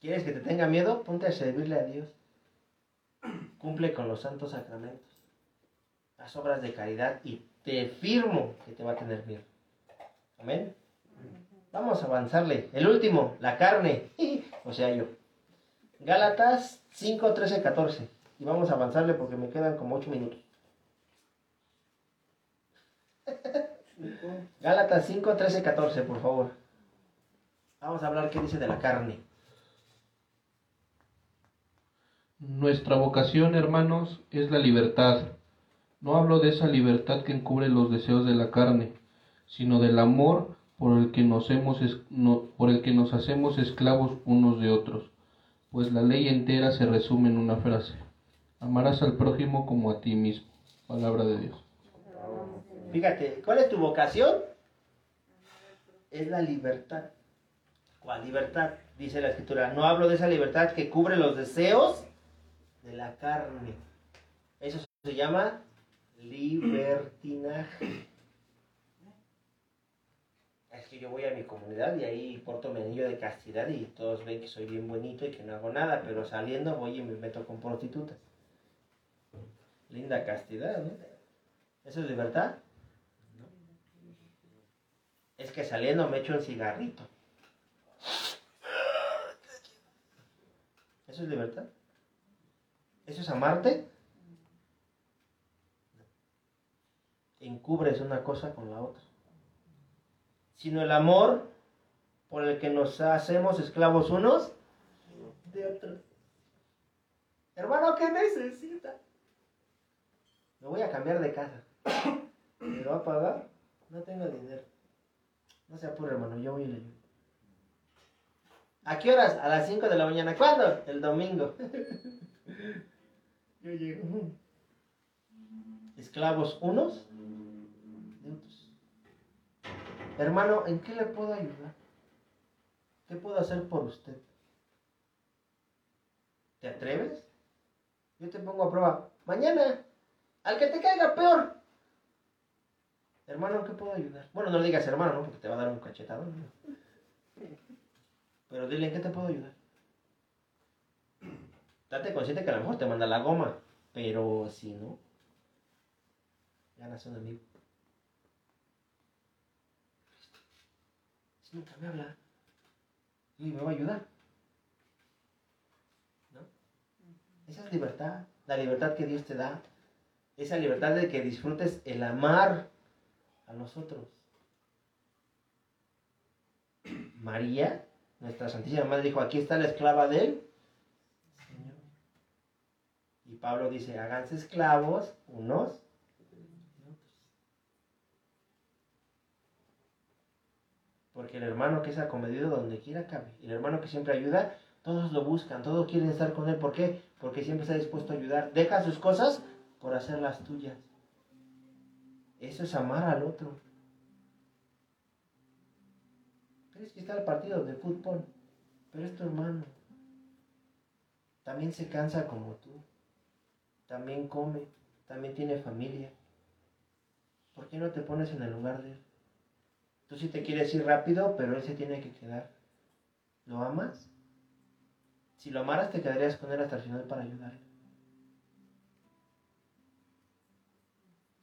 ¿Quieres que te tenga miedo? Ponte a servirle a Dios. Cumple con los santos sacramentos. Las obras de caridad y te firmo que te va a tener miedo. Amén. Vamos a avanzarle. El último, la carne. o sea, yo. Gálatas 5, 13, 14. Y vamos a avanzarle porque me quedan como 8 minutos. Gálatas 5, 13, 14, por favor. Vamos a hablar qué dice de la carne. Nuestra vocación, hermanos, es la libertad. No hablo de esa libertad que encubre los deseos de la carne, sino del amor por el que nos, hemos por el que nos hacemos esclavos unos de otros, pues la ley entera se resume en una frase. Amarás al prójimo como a ti mismo. Palabra de Dios. Fíjate, ¿cuál es tu vocación? Es la libertad. ¿Cuál libertad? Dice la escritura. No hablo de esa libertad que cubre los deseos de la carne. Eso se llama libertinaje. Es que yo voy a mi comunidad y ahí porto mi anillo de castidad y todos ven que soy bien bonito y que no hago nada, pero saliendo voy y me meto con prostitutas. Linda castidad, ¿no? ¿Eso es libertad? No. Es que saliendo me echo un cigarrito. ¿Eso es libertad? ¿Eso es amarte? Encubres una cosa con la otra. Sino el amor por el que nos hacemos esclavos unos de otros. Hermano, ¿qué necesita? Me voy a cambiar de casa. ¿Me lo va a pagar? No tengo dinero. No se apure, hermano, yo voy a ir. ¿A qué horas? A las 5 de la mañana. ¿Cuándo? El domingo. Yo llego. Esclavos unos Hermano, ¿en qué le puedo ayudar? ¿Qué puedo hacer por usted? ¿Te atreves? Yo te pongo a prueba. Mañana, al que te caiga peor. Hermano, ¿en qué puedo ayudar? Bueno, no le digas hermano, ¿no? Porque te va a dar un cachetado. Pero dile, ¿en qué te puedo ayudar? date consciente que a lo mejor te manda la goma, pero si no, ganas un amigo. Nunca me habla, y me va a ayudar. ¿No? Esa es libertad, la libertad que Dios te da. Esa libertad de que disfrutes el amar a nosotros. María, nuestra Santísima Madre, dijo, aquí está la esclava de él y Pablo dice, háganse esclavos unos Porque el hermano que es acomedido donde quiera cabe. El hermano que siempre ayuda, todos lo buscan, todos quieren estar con él. ¿Por qué? Porque siempre está dispuesto a ayudar. Deja sus cosas por hacer las tuyas. Eso es amar al otro. Pero es que está el partido de fútbol. Pero es tu hermano. También se cansa como tú también come, también tiene familia. ¿Por qué no te pones en el lugar de él? Tú sí te quieres ir rápido, pero él se tiene que quedar. ¿Lo amas? Si lo amaras, te quedarías con él hasta el final para ayudarle.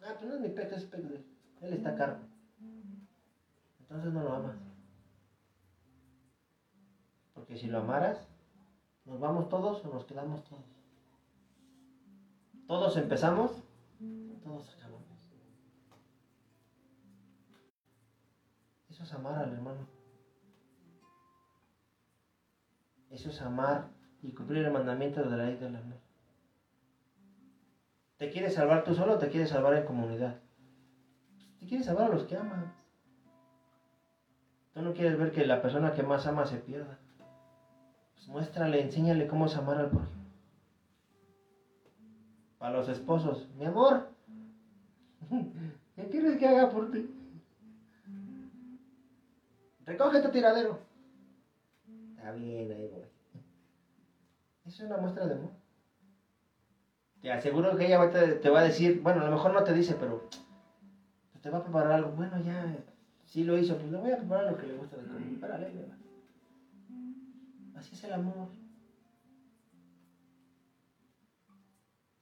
Ah, pues no es mi pecho, es de él. Está a cargo. Entonces no lo amas. Porque si lo amaras, ¿nos vamos todos o nos quedamos todos? Todos empezamos Todos acabamos. Eso es amar al hermano. Eso es amar y cumplir el mandamiento de la ley del amor. ¿Te quieres salvar tú solo o te quieres salvar en comunidad? Te quieres salvar a los que amas. Tú no quieres ver que la persona que más ama se pierda. Pues muéstrale, enséñale cómo es amar al prójimo. Para los esposos, mi amor, ¿qué quieres que haga por ti? Recoge tu tiradero. Está bien, ahí voy. Es una muestra de amor. Te aseguro que ella te, va a decir, bueno, a lo mejor no te dice, pero te va a preparar algo. Bueno, ya, sí lo hizo, pues le voy a preparar lo que le gusta de comer. Así es el amor.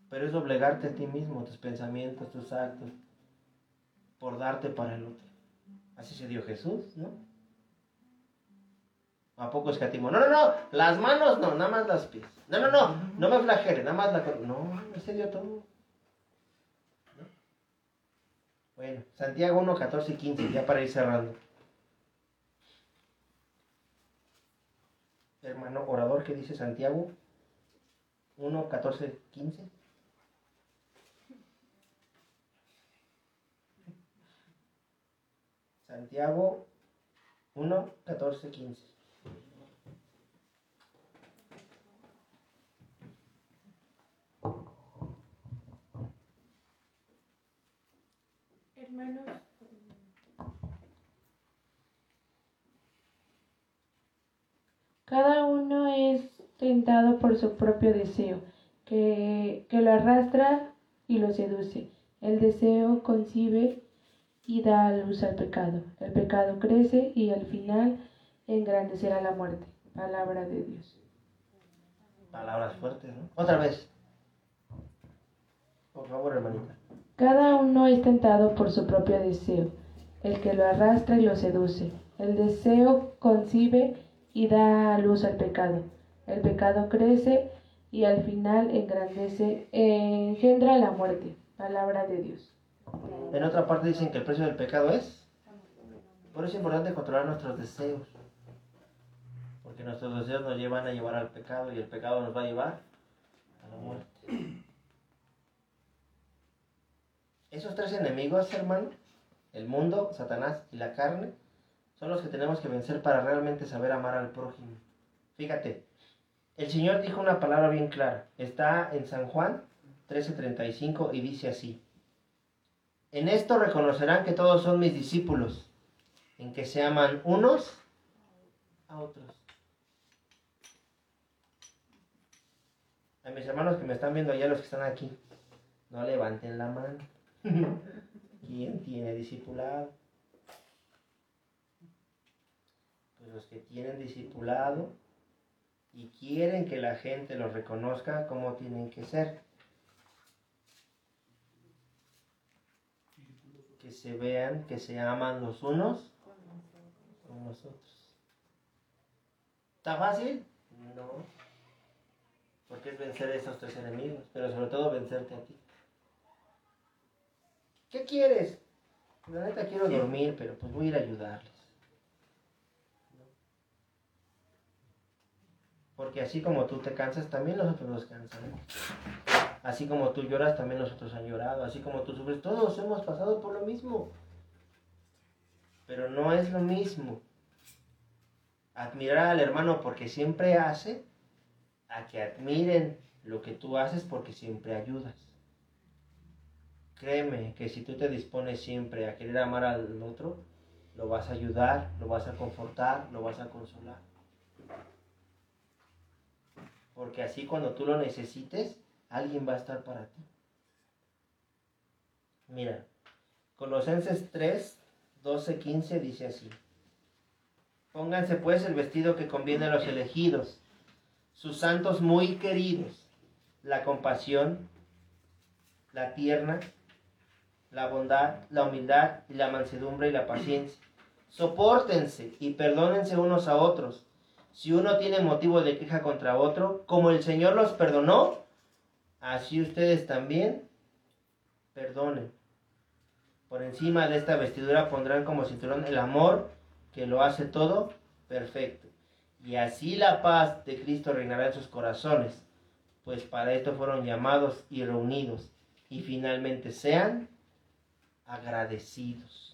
Pero es doblegarte a ti mismo, tus pensamientos, tus actos, por darte para el otro. Así se dio Jesús, ¿no? ¿A poco escatimo? No, no, no, las manos no, nada más las pies. No, no, no, no me flagele, nada más la... No, se dio todo. Bueno, Santiago 1, 14 y 15, ya para ir cerrando. Hermano orador, ¿qué dice Santiago? 1, 14, 15. Santiago 1, 14, 15. Hermanos, cada uno es tentado por su propio deseo, que, que lo arrastra y lo seduce. El deseo concibe y da a luz al pecado. El pecado crece y al final engrandecerá la muerte. Palabra de Dios. Palabras fuertes, ¿no? Otra vez. Por favor, hermanita. Cada uno es tentado por su propio deseo, el que lo arrastra y lo seduce. El deseo concibe y da a luz al pecado. El pecado crece y al final engrandece, engendra la muerte. Palabra de Dios. En otra parte dicen que el precio del pecado es. Por eso es importante controlar nuestros deseos. Porque nuestros deseos nos llevan a llevar al pecado y el pecado nos va a llevar a la muerte. Esos tres enemigos, hermano, el mundo, Satanás y la carne, son los que tenemos que vencer para realmente saber amar al prójimo. Fíjate, el Señor dijo una palabra bien clara. Está en San Juan 13:35 y dice así. En esto reconocerán que todos son mis discípulos, en que se aman unos a otros. A mis hermanos que me están viendo allá, los que están aquí, no levanten la mano. ¿Quién tiene discipulado? Pues los que tienen discipulado y quieren que la gente los reconozca como tienen que ser. que se vean que se aman los unos con los otros. ¿Está fácil? No. Porque es vencer a esos tres enemigos, pero sobre todo vencerte a ti. ¿Qué quieres? La neta quiero dormir, pero pues voy a ir a ayudarles. Porque así como tú te cansas, también los otros nos cansan. Así como tú lloras, también nosotros han llorado. Así como tú sufres, todos hemos pasado por lo mismo. Pero no es lo mismo admirar al hermano porque siempre hace, a que admiren lo que tú haces porque siempre ayudas. Créeme que si tú te dispones siempre a querer amar al otro, lo vas a ayudar, lo vas a confortar, lo vas a consolar. Porque así cuando tú lo necesites, alguien va a estar para ti. Mira, Colosenses 3, 12, 15 dice así. Pónganse pues el vestido que conviene a los elegidos, sus santos muy queridos, la compasión, la tierna, la bondad, la humildad y la mansedumbre y la paciencia. Sopórtense y perdónense unos a otros. Si uno tiene motivo de queja contra otro, como el Señor los perdonó, así ustedes también perdonen. Por encima de esta vestidura pondrán como cinturón el amor que lo hace todo perfecto. Y así la paz de Cristo reinará en sus corazones, pues para esto fueron llamados y reunidos. Y finalmente sean agradecidos.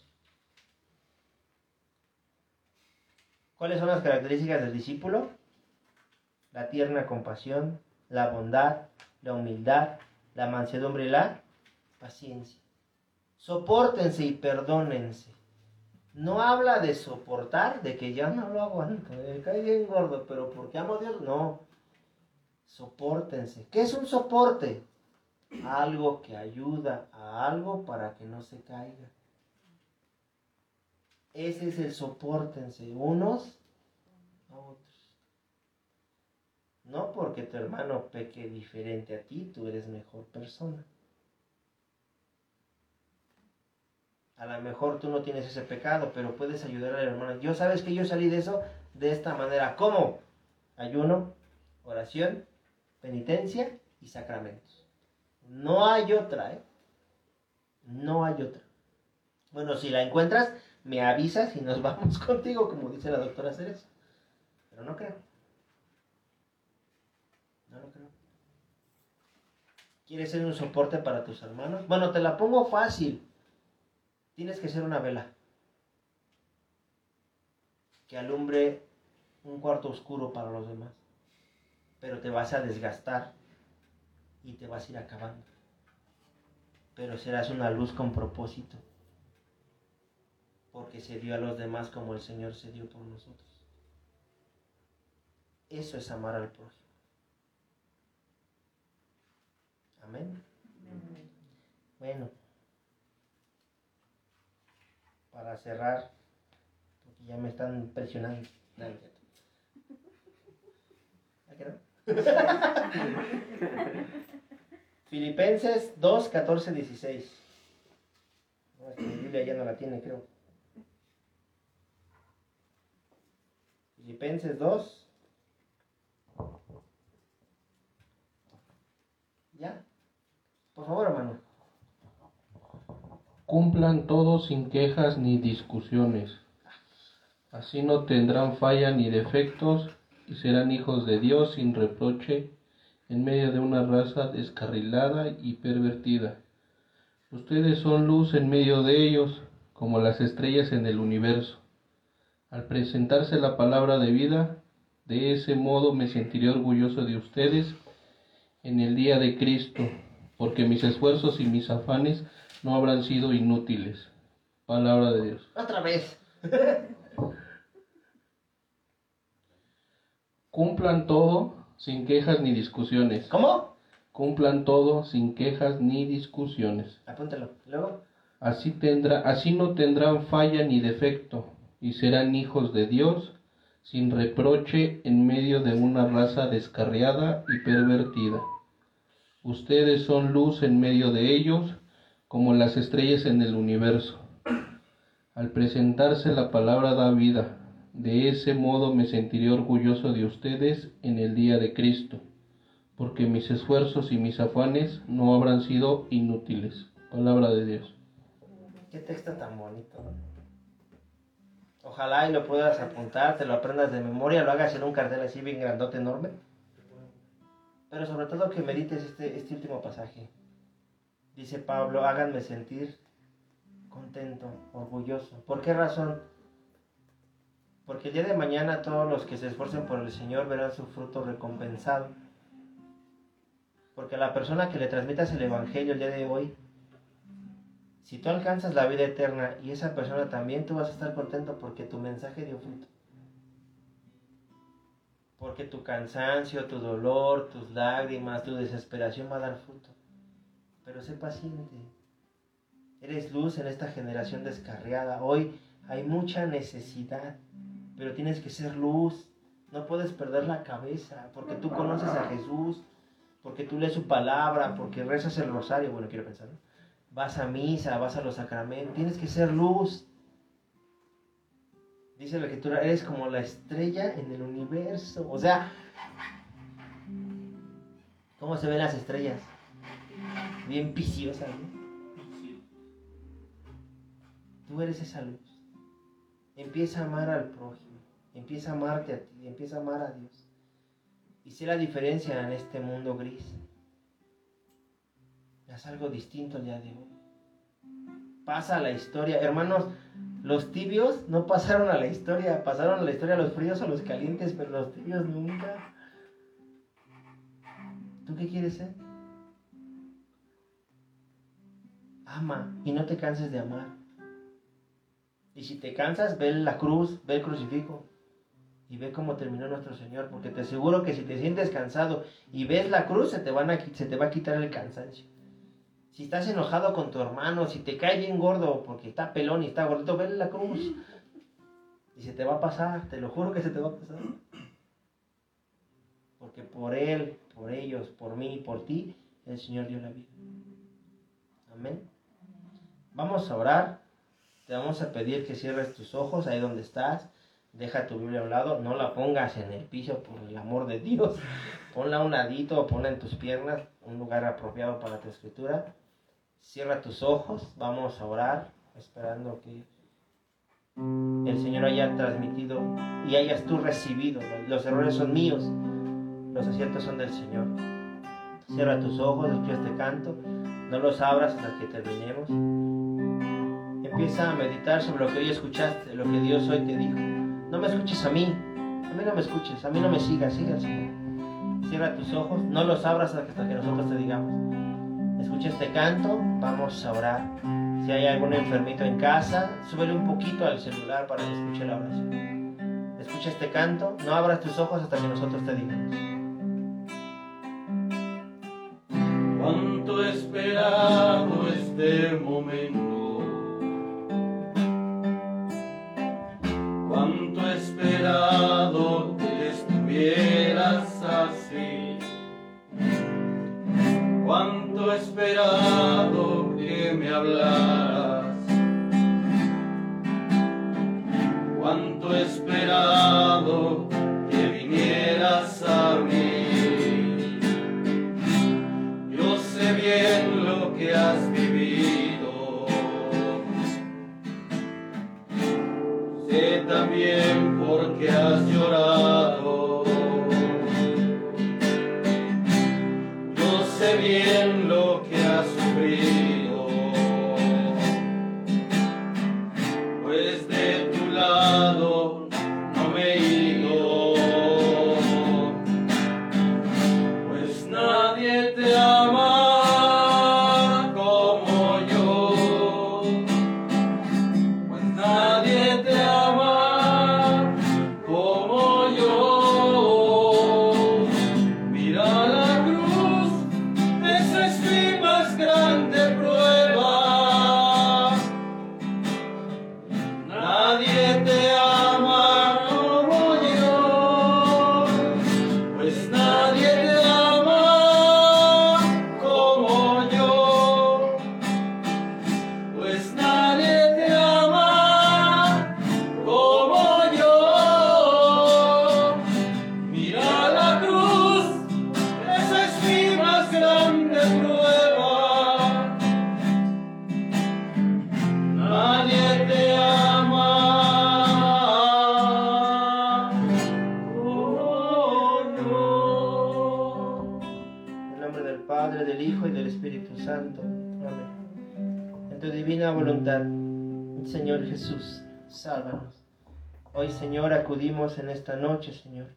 ¿Cuáles son las características del discípulo? La tierna compasión, la bondad, la humildad, la mansedumbre y la paciencia. Sopórtense y perdónense. No habla de soportar, de que ya no lo aguanto, me cae bien gordo, pero porque amo a Dios, no. Sopórtense. ¿Qué es un soporte? Algo que ayuda a algo para que no se caiga. Ese es el sopórtense unos a otros. No porque tu hermano peque diferente a ti, tú eres mejor persona. A lo mejor tú no tienes ese pecado, pero puedes ayudar al hermano. Yo sabes que yo salí de eso de esta manera. ¿Cómo? Ayuno, oración, penitencia y sacramentos. No hay otra, ¿eh? No hay otra. Bueno, si la encuentras, me avisas y nos vamos contigo, como dice la doctora Ceres. Pero no creo. No lo creo. ¿Quieres ser un soporte para tus hermanos? Bueno, te la pongo fácil. Tienes que ser una vela que alumbre un cuarto oscuro para los demás. Pero te vas a desgastar y te vas a ir acabando. Pero serás una luz con propósito porque se dio a los demás como el Señor se dio por nosotros. Eso es amar al prójimo. Amén. Bueno, para cerrar, porque ya me están presionando. No, Filipenses 2, 14, 16. No, es que mi Biblia ya no la tiene, creo. Filipenses 2. ¿Ya? Por favor, hermano. Cumplan todos sin quejas ni discusiones. Así no tendrán falla ni defectos y serán hijos de Dios sin reproche en medio de una raza descarrilada y pervertida. Ustedes son luz en medio de ellos, como las estrellas en el universo. Al presentarse la palabra de vida, de ese modo me sentiré orgulloso de ustedes en el día de Cristo, porque mis esfuerzos y mis afanes no habrán sido inútiles. Palabra de Dios. Otra vez. Cumplan todo sin quejas ni discusiones. ¿Cómo? Cumplan todo sin quejas ni discusiones. Apúntalo. Luego. Así tendrá, así no tendrán falla ni defecto y serán hijos de Dios sin reproche en medio de una raza descarriada y pervertida. Ustedes son luz en medio de ellos, como las estrellas en el universo. Al presentarse la palabra da vida. De ese modo me sentiré orgulloso de ustedes en el día de Cristo, porque mis esfuerzos y mis afanes no habrán sido inútiles. Palabra de Dios. Qué texto tan bonito. Ojalá y lo puedas apuntar, te lo aprendas de memoria, lo hagas en un cartel así bien grandote, enorme. Pero sobre todo que medites este, este último pasaje. Dice Pablo, háganme sentir contento, orgulloso. ¿Por qué razón? Porque el día de mañana todos los que se esfuercen por el Señor verán su fruto recompensado. Porque la persona que le transmitas el Evangelio el día de hoy si tú alcanzas la vida eterna y esa persona también, tú vas a estar contento porque tu mensaje dio fruto. Porque tu cansancio, tu dolor, tus lágrimas, tu desesperación va a dar fruto. Pero sé paciente. Eres luz en esta generación descarriada. Hoy hay mucha necesidad, pero tienes que ser luz. No puedes perder la cabeza porque tú conoces a Jesús, porque tú lees su palabra, porque rezas el rosario. Bueno, quiero pensar, ¿no? Vas a misa, vas a los sacramentos, tienes que ser luz. Dice la escritura, eres como la estrella en el universo. O sea, ¿cómo se ven las estrellas? Bien piciosas. Tú eres esa luz. Empieza a amar al prójimo. Empieza a amarte a ti. Empieza a amar a Dios. Y sé la diferencia en este mundo gris. Haz algo distinto el día de hoy. Pasa la historia. Hermanos, los tibios no pasaron a la historia. Pasaron a la historia los fríos o los calientes, pero los tibios nunca. ¿Tú qué quieres ser? Ama y no te canses de amar. Y si te cansas, ve la cruz, ve el crucifijo y ve cómo terminó nuestro Señor, porque te aseguro que si te sientes cansado y ves la cruz, se te va a quitar el cansancio. Si estás enojado con tu hermano, si te cae bien gordo porque está pelón y está gordito, ve la cruz. Y se te va a pasar, te lo juro que se te va a pasar. Porque por Él, por ellos, por mí y por ti, el Señor dio la vida. Amén. Vamos a orar. Te vamos a pedir que cierres tus ojos ahí donde estás. Deja tu Biblia a un lado. No la pongas en el piso por el amor de Dios. Ponla a un ladito ponla en tus piernas. Un lugar apropiado para tu escritura. Cierra tus ojos. Vamos a orar. Esperando que el Señor haya transmitido y hayas tú recibido. Los errores son míos. Los aciertos son del Señor. Cierra tus ojos. Escucha este canto. No los abras hasta que terminemos. Empieza a meditar sobre lo que hoy escuchaste, lo que Dios hoy te dijo. No me escuches a mí, a mí no me escuches, a mí no me sigas, Señor. Cierra tus ojos, no los abras hasta que nosotros te digamos. Escucha este canto, vamos a orar. Si hay algún enfermito en casa, súbele un poquito al celular para que escuche la oración. Escucha este canto, no abras tus ojos hasta que nosotros te digamos. Padre, del Hijo y del Espíritu Santo. Amén. En tu divina voluntad, Señor Jesús, sálvanos. Hoy, Señor, acudimos en esta noche, Señor,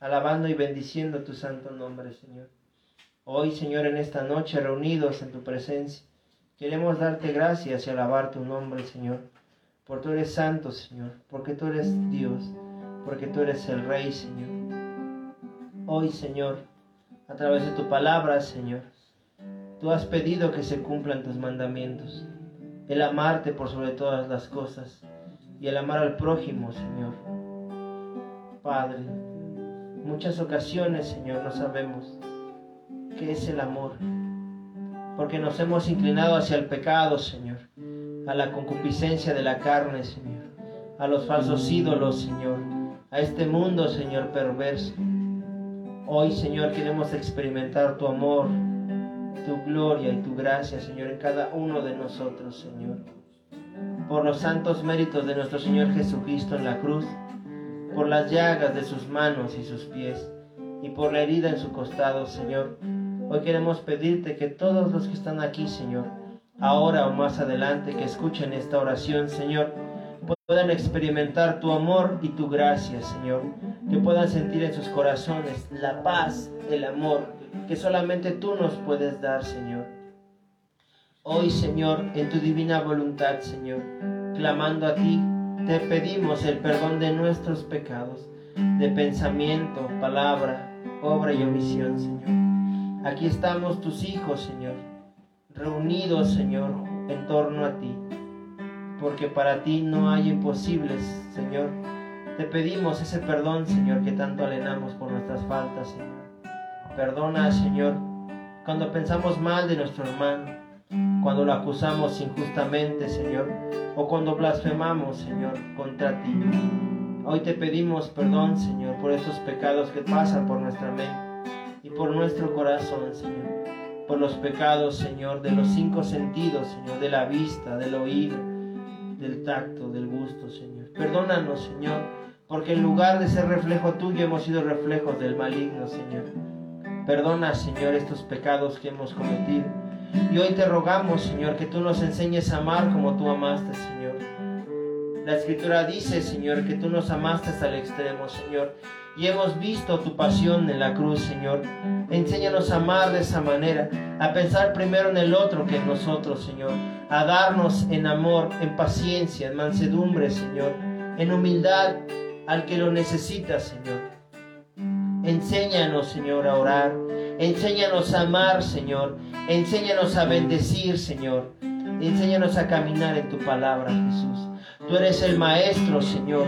alabando y bendiciendo tu santo nombre, Señor. Hoy, Señor, en esta noche, reunidos en tu presencia, queremos darte gracias y alabar tu nombre, Señor. Porque tú eres santo, Señor, porque tú eres Dios, porque tú eres el Rey, Señor. Hoy, Señor, a través de tu palabra, Señor. Tú has pedido que se cumplan tus mandamientos, el amarte por sobre todas las cosas y el amar al prójimo, Señor. Padre, muchas ocasiones, Señor, no sabemos qué es el amor, porque nos hemos inclinado hacia el pecado, Señor, a la concupiscencia de la carne, Señor, a los falsos ídolos, Señor, a este mundo, Señor, perverso. Hoy, Señor, queremos experimentar tu amor, tu gloria y tu gracia, Señor, en cada uno de nosotros, Señor. por los santos méritos de nuestro Señor Jesucristo en la cruz, por las llagas de sus manos y sus pies, y por la herida en su costado, Señor. Hoy queremos pedirte que todos los que están aquí, Señor, ahora o más adelante, que escuchen esta oración, Señor, puedan experimentar tu amor y tu gracia, Señor, que puedan sentir en sus corazones la paz, el amor que solamente tú nos puedes dar, Señor. Hoy, Señor, en tu divina voluntad, Señor, clamando a ti, te pedimos el perdón de nuestros pecados, de pensamiento, palabra, obra y omisión, Señor. Aquí estamos tus hijos, Señor, reunidos, Señor, en torno a ti, porque para ti no hay imposibles, Señor. Te pedimos ese perdón, Señor, que tanto alenamos por nuestras faltas, Señor. Perdona, Señor, cuando pensamos mal de nuestro hermano, cuando lo acusamos injustamente, Señor, o cuando blasfemamos, Señor, contra ti. Hoy te pedimos perdón, Señor, por esos pecados que pasan por nuestra mente y por nuestro corazón, Señor. Por los pecados, Señor, de los cinco sentidos, Señor, de la vista, del oído, del tacto, del gusto, Señor. Perdónanos, Señor, porque en lugar de ser reflejo tuyo hemos sido reflejos del maligno, Señor. Perdona, Señor, estos pecados que hemos cometido y hoy te rogamos, Señor, que tú nos enseñes a amar como tú amaste, Señor. La escritura dice, Señor, que tú nos amaste hasta el extremo, Señor. Y hemos visto tu pasión en la cruz, Señor. Enséñanos a amar de esa manera, a pensar primero en el otro que en nosotros, Señor. A darnos en amor, en paciencia, en mansedumbre, Señor. En humildad al que lo necesita, Señor. Enséñanos, Señor, a orar. Enséñanos a amar, Señor. Enséñanos a bendecir, Señor. Enséñanos a caminar en tu palabra, Jesús. Tú eres el Maestro, Señor.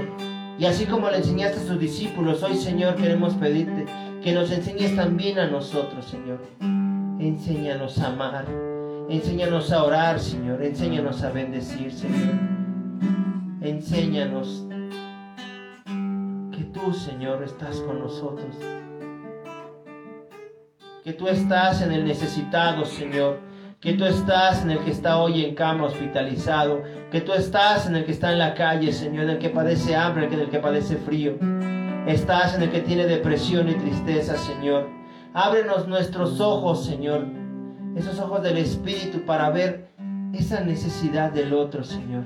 Y así como le enseñaste a tus discípulos, hoy, Señor, queremos pedirte que nos enseñes también a nosotros, Señor. Enséñanos a amar. Enséñanos a orar, Señor. Enséñanos a bendecir, Señor. Enséñanos que tú, Señor, estás con nosotros que tú estás en el necesitado, Señor, que tú estás en el que está hoy en cama hospitalizado, que tú estás en el que está en la calle, Señor, en el que padece hambre, en el que padece frío. Estás en el que tiene depresión y tristeza, Señor. Ábrenos nuestros ojos, Señor, esos ojos del Espíritu para ver esa necesidad del otro, Señor.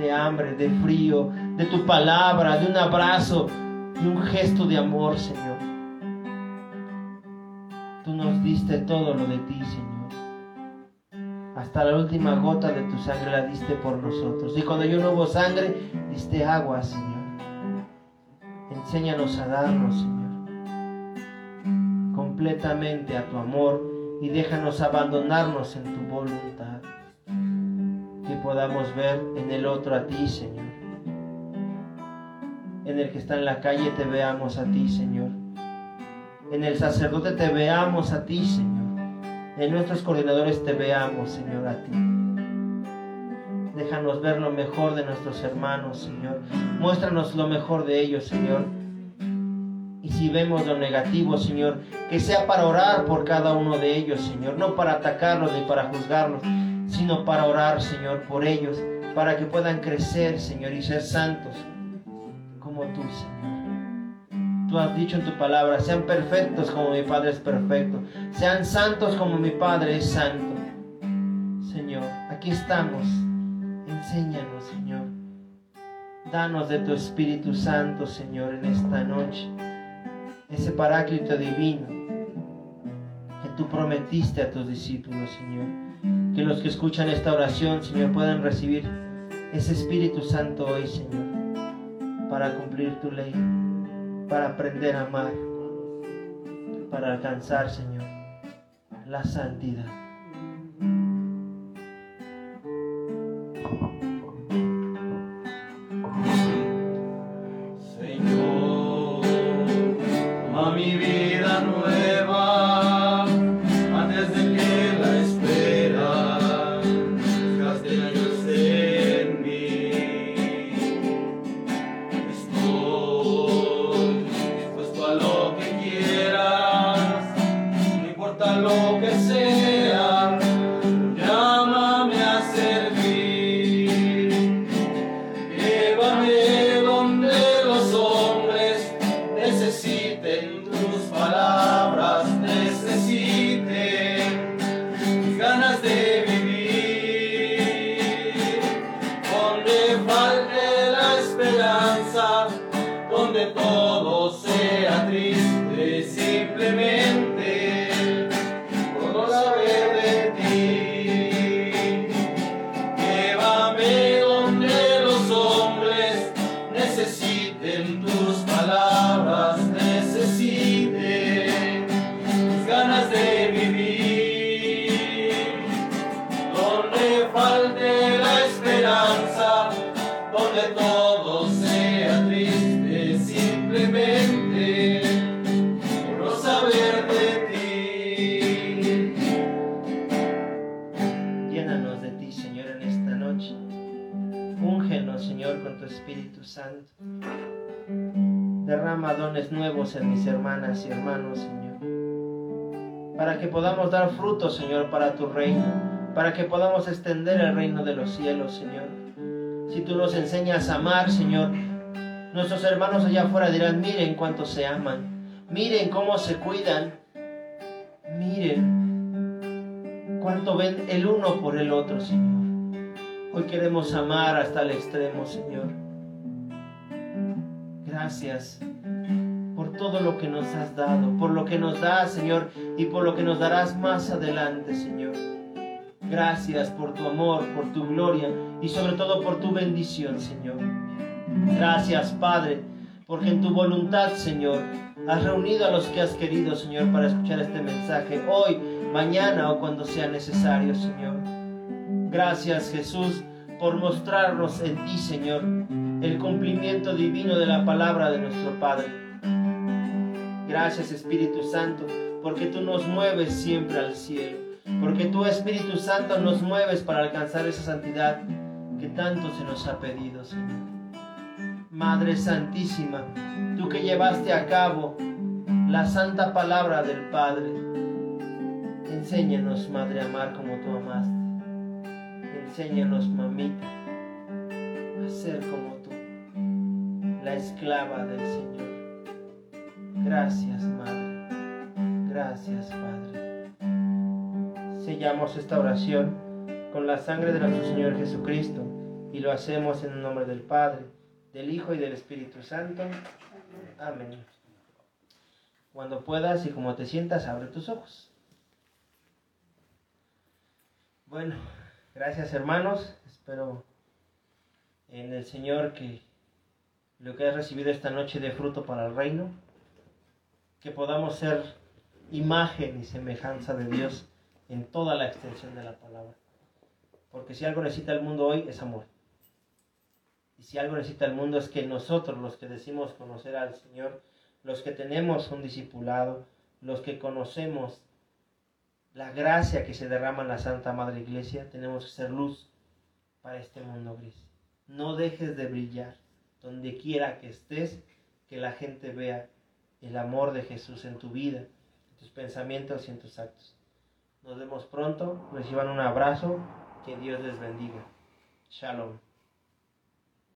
De hambre, de frío, de tu palabra, de un abrazo, de un gesto de amor, Señor. Tú nos diste todo lo de ti, Señor. Hasta la última gota de tu sangre la diste por nosotros. Y cuando yo no hubo sangre, diste agua, Señor. Enséñanos a darnos, Señor, completamente a tu amor y déjanos abandonarnos en tu voluntad. Que podamos ver en el otro a ti, Señor. En el que está en la calle te veamos a ti, Señor en el sacerdote te veamos a ti, Señor. En nuestros coordinadores te veamos, Señor, a ti. Déjanos ver lo mejor de nuestros hermanos, Señor. Muéstranos lo mejor de ellos, Señor. Y si vemos lo negativo, Señor, que sea para orar por cada uno de ellos, Señor. No para atacarlos ni para juzgarlos, sino para orar, Señor, por ellos, para que puedan crecer, Señor, y ser santos como tú, Señor. Tú has dicho en tu palabra, sean perfectos como mi Padre es perfecto, sean santos como mi Padre es santo. Señor, aquí estamos. Enséñanos, Señor. Danos de tu Espíritu Santo, Señor, en esta noche. Ese paráclito divino que tú prometiste a tus discípulos, Señor. Que los que escuchan esta oración, Señor, puedan recibir ese Espíritu Santo hoy, Señor, para cumplir tu ley para aprender a amar, para alcanzar, Señor, la santidad. Derrama nuevos en mis hermanas y hermanos, Señor. Para que podamos dar fruto, Señor, para tu reino. Para que podamos extender el reino de los cielos, Señor. Si tú nos enseñas a amar, Señor, nuestros hermanos allá afuera dirán, miren cuánto se aman. Miren cómo se cuidan. Miren cuánto ven el uno por el otro, Señor. Hoy queremos amar hasta el extremo, Señor. Gracias todo lo que nos has dado, por lo que nos das, Señor, y por lo que nos darás más adelante, Señor. Gracias por tu amor, por tu gloria y sobre todo por tu bendición, Señor. Gracias, Padre, porque en tu voluntad, Señor, has reunido a los que has querido, Señor, para escuchar este mensaje hoy, mañana o cuando sea necesario, Señor. Gracias, Jesús, por mostrarnos en ti, Señor, el cumplimiento divino de la palabra de nuestro Padre. Gracias, Espíritu Santo, porque tú nos mueves siempre al cielo, porque tú, Espíritu Santo, nos mueves para alcanzar esa santidad que tanto se nos ha pedido, Señor. Madre Santísima, tú que llevaste a cabo la santa palabra del Padre, enséñanos, Madre, a amar como tú amaste. Enséñanos, mamita, a ser como tú, la esclava del Señor. Gracias, Madre. Gracias, Padre. Sellamos esta oración con la sangre de nuestro Señor Jesucristo y lo hacemos en el nombre del Padre del Hijo y del Espíritu Santo. Amén. Cuando puedas y como te sientas, abre tus ojos. Bueno, gracias hermanos. Espero en el Señor que lo que has recibido esta noche de fruto para el reino, que podamos ser imagen y semejanza de Dios en toda la extensión de la palabra. Porque si algo necesita el mundo hoy es amor. Y si algo necesita el mundo es que nosotros, los que decimos conocer al Señor, los que tenemos un discipulado, los que conocemos la gracia que se derrama en la Santa Madre Iglesia, tenemos que ser luz para este mundo gris. No dejes de brillar donde quiera que estés, que la gente vea el amor de Jesús en tu vida, en tus pensamientos y en tus actos. Nos vemos pronto, reciban un abrazo, que Dios les bendiga. Shalom.